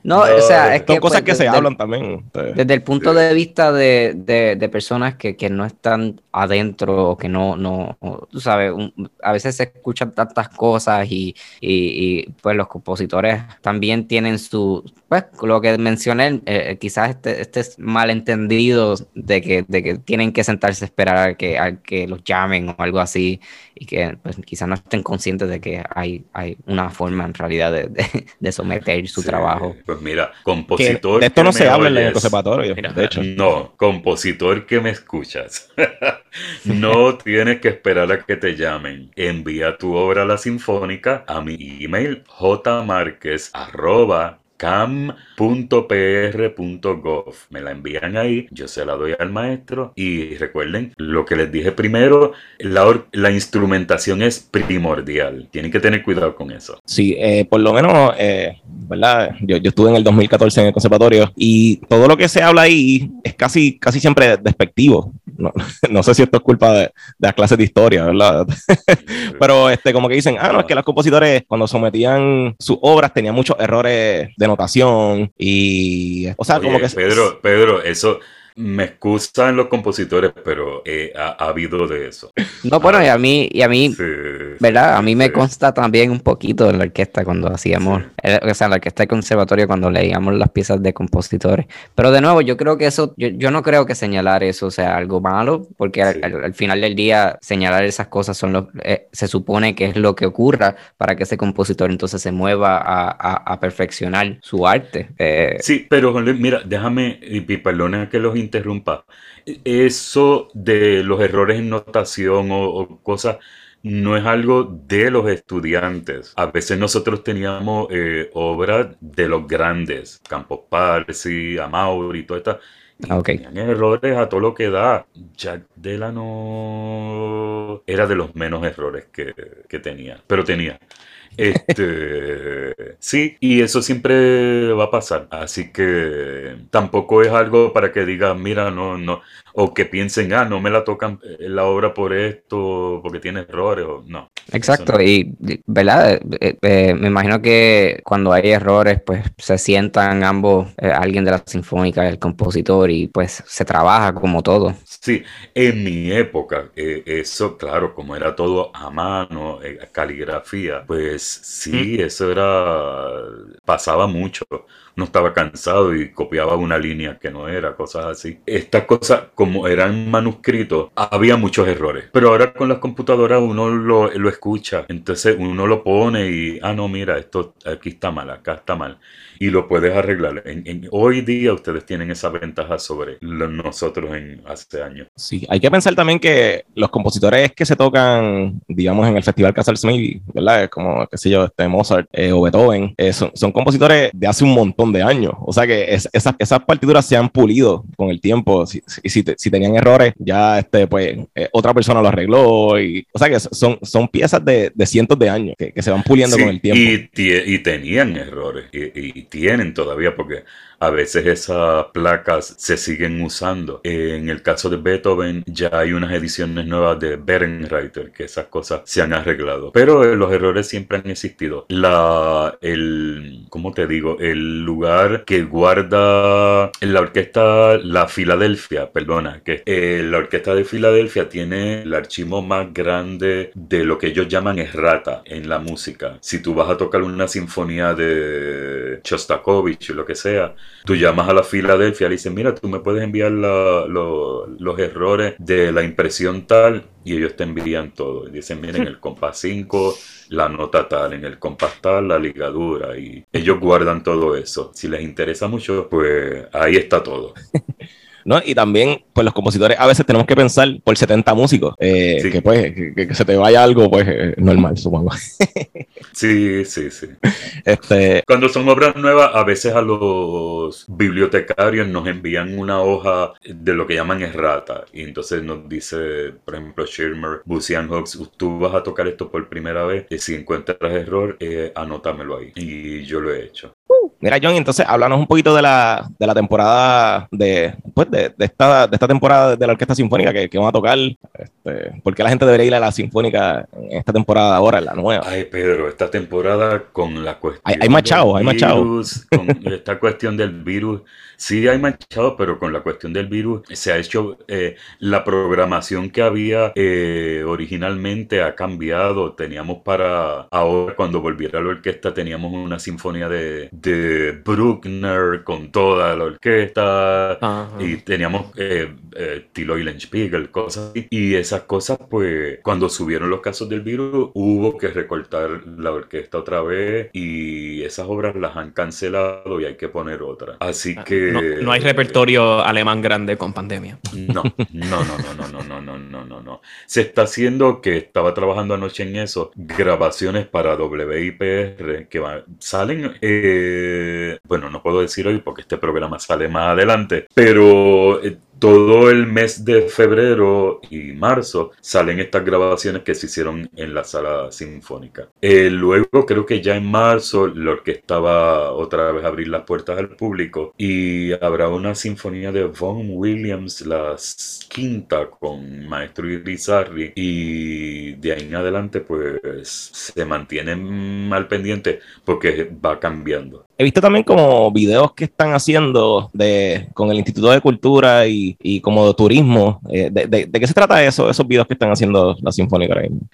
no, o sea, es son que cosas pues, que se desde- hablan también. Desde el punto de vista de, de- de personas que, que no están adentro o que no, no, o, tú sabes, un- a veces se escuchan tantas cosas y, y- y, pues los compositores también tienen su, pues lo que mencioné, eh, quizás este, este es malentendido de que, de que tienen que sentarse a esperar a que, a que los llamen o algo así y que pues, quizás no estén conscientes de que hay, hay una forma en realidad de, de- de someter su Sí, trabajo. Pues mira, que compositor. de esto que no me se habla en el conservatorio, Mira, de hecho. No, compositor que me escuchas. no tienes que esperar a que te llamen. Envía tu obra a la sinfónica a mi email jmarquez arroba cam.pr.gov. Me la envían ahí, yo se la doy al maestro y recuerden lo que les dije primero, la, la instrumentación es primordial. Tienen que tener cuidado con eso. Sí, eh, por lo menos, eh, ¿verdad? Yo, yo estuve en el 2014 en el conservatorio y todo lo que se habla ahí es casi, casi siempre despectivo. No, no sé si esto es culpa de, de las clases de historia, ¿verdad? Pero este, como que dicen, ah, no, es que los compositores cuando sometían sus obras tenían muchos errores de notación y, o sea, Oye, como que... Pedro, Pedro, eso me excusan los compositores, pero eh, ha, ha habido de eso. No, bueno, y a mí, y a mí, Sí, ¿verdad? A sí, mí me sí. consta también un poquito en la orquesta cuando hacíamos, eh, o sea, en la orquesta de conservatorio cuando leíamos las piezas de compositores. Pero de nuevo, yo creo que eso, yo, yo no creo que señalar eso sea algo malo, porque al, Sí. al- al final del día señalar esas cosas son lo, eh, se supone que es lo que ocurra para que ese compositor entonces se mueva a, a- a perfeccionar su arte. Eh, Sí, pero mira, déjame, y y perdona que los interrumpa. Eso de los errores en notación o, o cosas no es algo de los estudiantes. A veces nosotros teníamos eh, obras de los grandes, Campos Parsi, Amauri y toda esta. y Ah, ok. tenían errores a todo lo que da. Jack Delano era de los menos errores que, que tenía, pero tenía. Este, sí, y eso siempre va a pasar. Así que tampoco es algo para que digan, mira, no, no, o que piensen, ah, no me la tocan eh, la obra por esto, porque tiene errores, o no. Exacto, no. y ¿verdad? Eh, eh, me imagino que cuando hay errores, pues se sientan ambos, eh, alguien de la sinfónica, el compositor, y pues se trabaja como todo. Sí, en mi época, eh, eso, claro, como era todo a mano, eh, caligrafía, pues sí, eso era, pasaba mucho. No estaba cansado y copiaba una línea que no era, cosas así. Estas cosas, como eran manuscritos, había muchos errores. Pero ahora con las computadoras uno lo, lo escucha, entonces uno lo pone y, ah, no, mira, esto aquí está mal, acá está mal. Y lo puedes arreglar. En, en- hoy día ustedes tienen esa ventaja sobre lo- nosotros en hace años. Sí, hay que pensar también que los compositores que se tocan, digamos, en el Festival Castle Smith, ¿verdad? Como, qué sé yo, este Mozart eh, o Beethoven, eh, son, son compositores de hace un montón de años. O sea que es- esas, esas partituras se han pulido con el tiempo. Si, si, si si tenían errores, ya este, pues, eh, otra persona lo arregló. Y, o sea que son, son piezas de, de cientos de años que, que se van puliendo Sí, con el tiempo. Y, y tenían errores, y, y tienen todavía, porque a veces esas placas se siguen usando. En el caso de Beethoven, ya hay unas ediciones nuevas de Berenreiter, que esas cosas se han arreglado. Pero eh, los errores siempre han existido. La, el, ¿cómo te digo? El lugar que guarda la orquesta, la Filadelfia, perdona, que eh, la orquesta de Filadelfia tiene el archivo más grande de lo que ellos llaman errata en la música. Si tú vas a tocar una sinfonía de Shostakovich o lo que sea, tú llamas a la Filadelfia y le dices, mira, tú me puedes enviar los errores de la impresión tal y ellos te envían todo. Y dicen, miren, el compás 5, la nota tal, en el compás tal, la ligadura y ellos guardan todo eso. Si les interesa mucho, pues ahí está todo. ¿no? Y también, pues los compositores a veces tenemos que pensar por 70 músicos, eh, Sí. que pues, que, que se te vaya algo, pues, eh, normal, supongo. Sí, sí, sí. Este, Cuando son obras nuevas, a veces a los bibliotecarios nos envían una hoja de lo que llaman errata. Y entonces nos dice, por ejemplo, Schirmer, Busian Hawks, tú vas a tocar esto por primera vez. Y si encuentras error, eh, anótamelo ahí. Y yo lo he hecho. Mira, John, entonces háblanos un poquito de la, de la temporada de, pues, de, de esta, de esta temporada de la Orquesta Sinfónica que, que van a tocar. Este, ¿Por qué la gente debería ir a la Sinfónica en esta temporada ahora, en la nueva? Ay, Pedro, esta temporada con la cuestión. Hay- hay chavos, hay virus, Con esta cuestión del virus. Sí, hay más chavos, pero con la cuestión del virus se ha hecho. eh, la programación que había eh, originalmente ha cambiado. Teníamos para. Ahora, cuando volviera la orquesta, teníamos una sinfonía de, de Bruckner con toda la orquesta. Ajá. Y teníamos eh, eh, Tilo Eulenspiegel, cosas así. Y esas cosas, pues, cuando subieron los casos del virus, hubo que recortar la orquesta otra vez. Y esas obras las han cancelado y hay que poner otras. Así que. No, no hay repertorio alemán grande con pandemia. No, no, no, no, no, no, no, no, no, no. Se está haciendo, que estaba trabajando anoche en eso, grabaciones para WIPR que salen, eh, bueno, no puedo decir hoy porque este programa sale más adelante, pero eh, todo el mes de febrero y marzo salen estas grabaciones que se hicieron en la sala sinfónica. Eh, luego creo que ya en marzo la orquesta va otra vez a abrir las puertas al público y habrá una sinfonía de Von Williams, la quinta con Maestro Irizarry y de ahí en adelante pues se mantienen al pendiente porque va cambiando. He visto también como videos que están haciendo de, con el Instituto de Cultura y, y como de turismo. Eh, de, de- de qué se trata eso, esos videos que están haciendo la Sinfónica ahora mismo?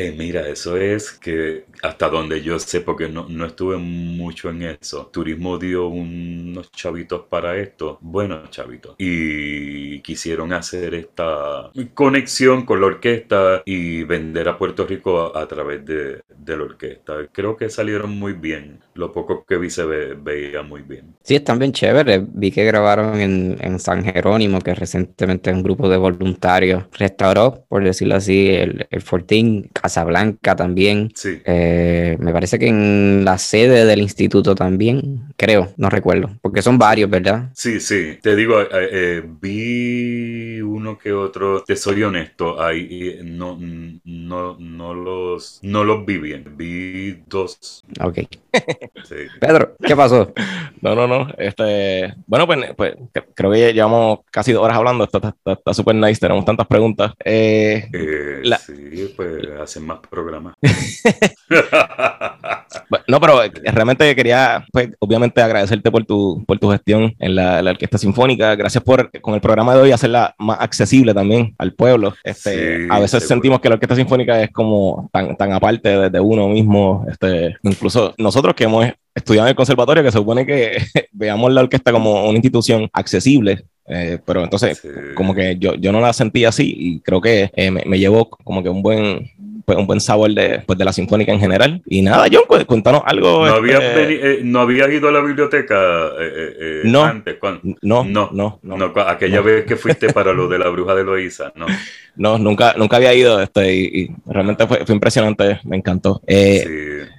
Eh, mira, eso es que hasta donde yo sé, porque no, no estuve mucho en eso, Turismo dio unos chavitos para esto, buenos chavitos, y quisieron hacer esta conexión con la orquesta y vender a Puerto Rico a, través de, de la orquesta. Creo que salieron muy bien, lo poco que vi se ve- veía muy bien. Sí, están bien chéveres. Vi que grabaron en, en San Jerónimo, que recientemente un grupo de voluntarios restauró, por decirlo así, el, el Fortín, Casablanca también. Sí. Eh, me parece que en la sede del instituto también, creo, no recuerdo, porque son varios, ¿verdad? Sí, sí, te digo, eh, eh, vi uno que otro, te soy honesto, ahí eh, no, no, no los, no los vi bien, vi dos, Ok. sí. Pedro, ¿qué pasó? No, no, no. Este, bueno, pues, pues cre- creo que llevamos casi dos horas hablando. Está- está está súper nice. Tenemos tantas preguntas. Eh, Eh, La- sí, pues hacen más programas. no, pero eh, realmente quería, pues, obviamente agradecerte por tu, por tu gestión en la, la Orquesta Sinfónica. Gracias por, con el programa de hoy, hacerla más accesible también al pueblo. Este, Sí, a veces seguro. sentimos que la Orquesta Sinfónica es como tan, tan aparte de, de uno mismo. Este, incluso nosotros que hemos estudiado en el conservatorio, que se supone que veamos la orquesta como una institución accesible. eh, pero entonces Sí. como que yo, yo no la sentí así y creo que eh, me, me llevó como que un buen pues, un buen sabor de, pues, de la sinfónica en general. Y nada, John, cu- cuéntanos algo. ¿No, este, habías eh, ¿No habías ido a la biblioteca eh, eh, No. antes? No, No, no, no, No, aquella vez que fuiste para lo de la bruja de Loíza, ¿no? no, nunca, nunca había ido este, y, y realmente fue, fue impresionante, me encantó. Sí.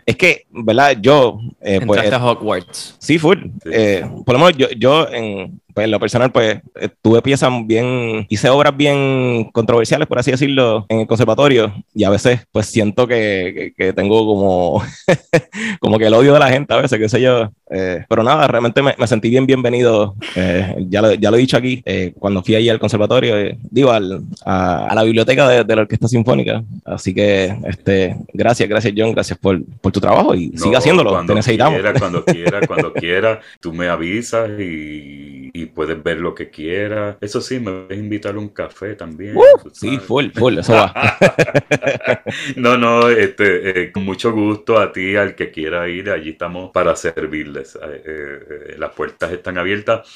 Es que, ¿verdad? Yo, eh, pues, Entraste a Hogwarts. Sí, full. Eh, por lo menos yo, yo en, pues, en lo personal, pues tuve piezas bien, hice obras bien controversiales, por así decirlo, en el conservatorio y a veces pues siento que, que- que tengo como, como que el odio de la gente a veces, qué sé yo. Eh, pero nada, realmente me, me sentí bien bienvenido. Eh, ya, lo, ya lo he dicho aquí, eh, cuando fui allí al conservatorio, eh, digo, al- a, a la biblioteca de, de la Orquesta Sinfónica. Así que, este, gracias, gracias John, gracias por, por tu trabajo y No, siga haciéndolo, te cuando necesitamos. Quiera, cuando quiera, cuando quiera, tú me avisas y, y puedes ver lo que quieras. Eso sí, me puedes invitar a un café también. Uh, sí, full, full, eso va. No, no, este, eh, con mucho gusto a ti, al que quiera ir, allí estamos para servirles. Eh, eh, eh, las puertas están abiertas.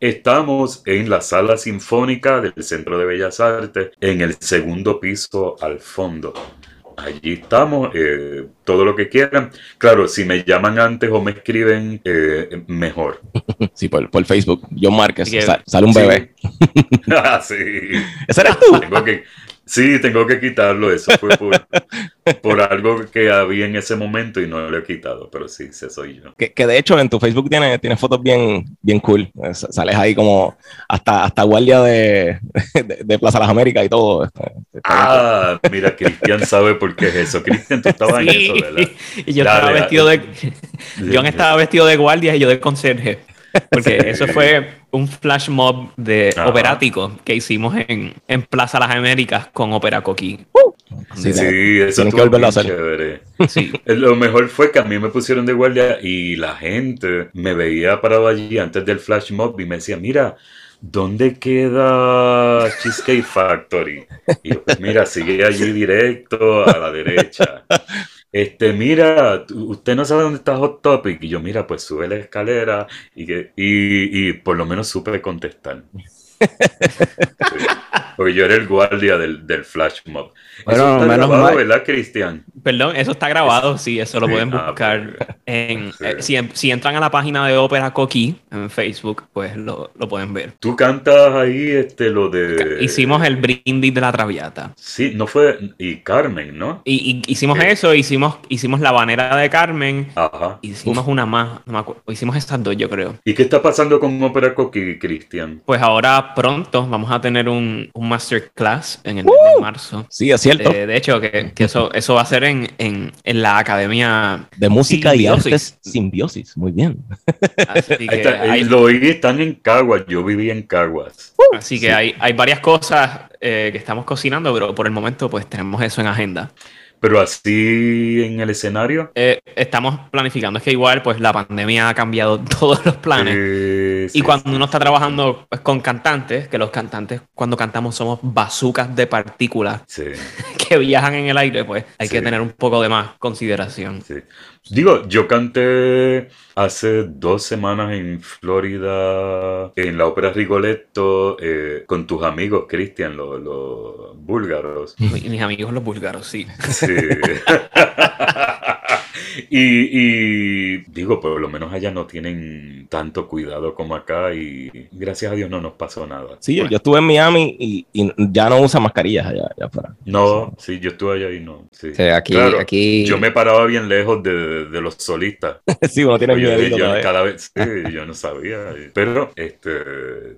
Estamos en la sala sinfónica del Centro de Bellas Artes, en el segundo piso al fondo. Allí estamos, eh, todo lo que quieran. Claro, si me llaman antes o me escriben, eh, mejor. Sí, por, por Facebook. John Márquez. Así que- sa- sale un Sí. bebé. Ah, sí. ¿Ese eres tú? Tengo que, Sí, tengo que quitarlo. Eso fue por, por algo que había en ese momento y no lo he quitado, pero sí, ese soy yo. Que, que de hecho en tu Facebook tienes tiene fotos bien, bien cool. S- Sales ahí como hasta, hasta guardia de, de, de Plaza Las Américas y todo. Este, está Ah, mira, Cristian sabe por qué es eso. Cristian, tú estabas en eso, ¿verdad? y yo Dale, estaba dale. vestido de. John estaba vestido de guardia y yo de conserje. Porque eso fue un flash mob de Ajá. operático que hicimos en, en Plaza Las Américas con Opera Coquí. Sí, Sí, tienen- eso que estuvo volverlo a bien hacer. chévere. Sí. Lo mejor fue que a mí me pusieron de guardia y la gente me veía parado allí antes del flash mob y me decía, mira, ¿dónde queda Cheesecake Factory? Y yo, pues mira, sigue allí directo a la derecha. Este, mira, usted no sabe dónde está Hot Topic. Y yo, mira, pues sube la escalera y, que, y, y por lo menos supe contestar. Porque yo era el guardia del, del flash mob. Bueno, Eso está menos grabado, mal. ¿verdad, Cristian? Perdón, eso está grabado, sí, eso lo Sí, pueden ah, buscar en... Sí. eh, si, si entran a la página de Opera Coquí en Facebook, pues lo, lo pueden ver. Tú cantas ahí este lo de. Hicimos el brindis de la Traviata. Sí, no fue. Y Carmen, ¿no? Y, y hicimos Sí. eso, hicimos, hicimos la banera de Carmen, Ajá. hicimos una más, no me acuerdo, hicimos estas dos yo creo. ¿Y qué está pasando con Opera Coqui, Cristian? Pues ahora pronto vamos a tener un, un masterclass en el mes de marzo. Sí, es cierto. Eh, de hecho, que, que eso, eso va a ser en, en, en la academia. de música y simbiosis. artes simbiosis. Muy bien. Así Ahí que, está, hay, eh, Lo oí, están en Caguas. Yo viví en Caguas. así que hay, hay varias cosas eh, que estamos cocinando, pero por el momento pues tenemos eso en agenda. Pero así en el escenario. Eh, estamos planificando, es que igual pues la pandemia ha cambiado todos los planes. eh, sí, Y cuando sí. uno está trabajando pues, con cantantes, que los cantantes cuando cantamos somos bazucas de partículas que viajan en el aire, pues hay que tener un poco de más consideración. Digo, yo canté hace dos semanas en Florida, en la ópera Rigoletto, eh, con tus amigos, Cristian, los, los búlgaros. Mi- Mis amigos los búlgaros, sí. Sí. y, y digo, por lo menos allá no tienen tanto cuidado como acá y gracias a Dios no nos pasó nada. Sí, yo, yo estuve en Miami y, y ya no usan mascarillas allá, allá afuera. No, sí, yo estuve allá y no. Sí. Sí, aquí, Claro, aquí Yo me paraba bien lejos de, de los solistas. sí, uno tiene miedo yo todavía. cada vez, sí, yo no sabía. Pero este,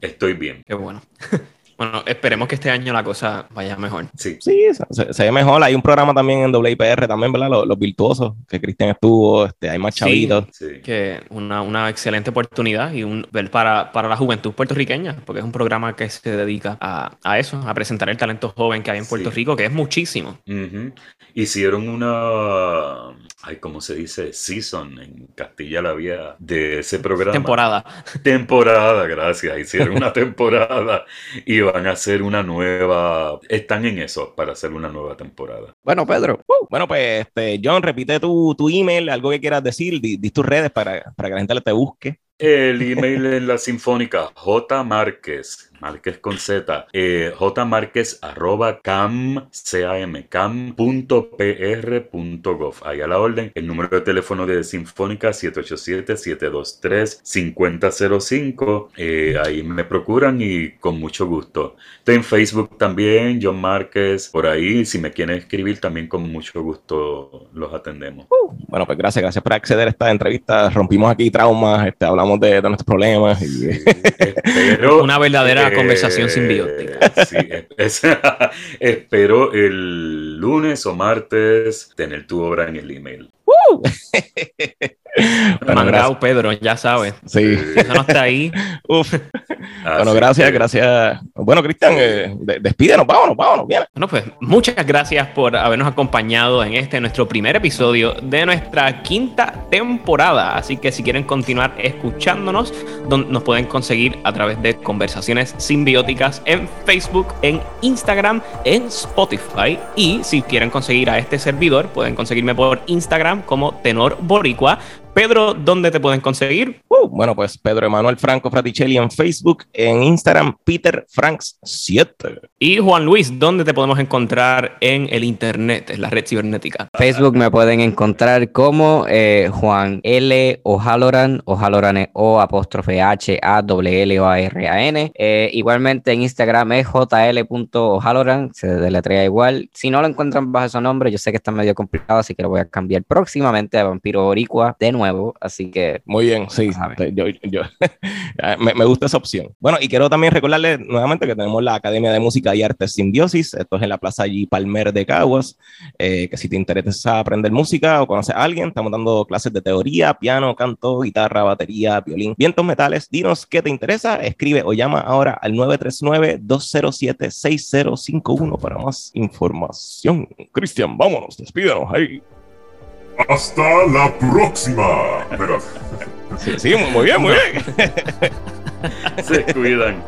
estoy bien. Qué bueno. Bueno, esperemos que este año la cosa vaya mejor. Sí. Sí, se, se- ve mejor. Hay un programa también en WIPR también, ¿verdad? Los, los virtuosos, que Cristian estuvo, este, hay más Sí. chavitos. Sí. Que una, una excelente oportunidad y un ver para, para la juventud puertorriqueña, porque es un programa que se dedica a, a eso, a presentar el talento joven que hay en Puerto Sí. Rico, que es muchísimo. Ujú. Hicieron una, ay, ¿cómo se dice? Season en Castilla la Vieja de ese programa. Temporada. Temporada, gracias. Hicieron una temporada y van a hacer una nueva. Están en eso para hacer una nueva temporada. Bueno, Pedro, Uh, bueno, pues, este, John, repite tu, tu email, algo que quieras decir, di, di tus redes para, para que la gente te busque. El email en la Sinfónica, J. Márquez, Márquez con Z, eh, J. Márquez arroba cam, cam, cam.pr.gov. Ahí a la orden. El número de teléfono de Sinfónica, 787-723-5005. Eh, ahí me procuran y con mucho gusto. Estoy en Facebook también, John Márquez, por ahí. Si me quieren escribir, también con mucho gusto los atendemos. Bueno, pues gracias, gracias por acceder a esta entrevista. Rompimos aquí traumas, este, hablamos de, de nuestros problemas. Y, Sí, espero, Una verdadera eh, conversación simbiótica. Sí, es- espero el lunes o martes tener tu obra en el email. Bueno, Mangao, Pedro, ya sabes. sí. Eso no está ahí. Uf. Bueno, Así gracias, que- gracias. Bueno, Cristian, eh, de- despídenos, vámonos, vámonos, viene. Bueno, pues muchas gracias por habernos acompañado en este nuestro primer episodio de nuestra quinta temporada. Así que si quieren continuar escuchándonos, don- nos pueden conseguir a través de conversaciones simbióticas en Facebook, en Instagram, en Spotify. Y si quieren conseguir a este servidor, pueden conseguirme por Instagram como Tenor Boricua. Pedro, ¿dónde te pueden conseguir? Uh, bueno, pues Pedro Emanuel Franco Fraticelli en Facebook, en Instagram, Peter Franks 7. Y Juan Luis, ¿dónde te podemos encontrar en el Internet, en la red cibernética? Facebook me pueden encontrar como eh, Juan L. O'Halloran, O'Halloran es O apóstrofe H A W L O A R A N. Eh, igualmente en Instagram es jl.o'halloran, se deletrea igual. Si no lo encuentran bajo ese nombre, yo sé que está medio complicado, así que lo voy a cambiar próximamente a Vampiro Oricua de nuevo. Así que. Muy bien, sí. Yo, yo, me, me, gusta esa opción. Bueno, y quiero también recordarles nuevamente que tenemos la Academia de Música y Artes Simbiosis. Esto es en la Plaza allí Palmer de Caguas. Eh, que si te interesa aprender música o conocer a alguien, estamos dando clases de teoría, piano, canto, guitarra, batería, violín, vientos metales. Dinos qué te interesa. Escribe o llama ahora al 939-207-6051 para más información. Cristian, vámonos, despídanos ahí. Hasta la próxima. Sí, sí, muy bien, muy bien. Se cuidan.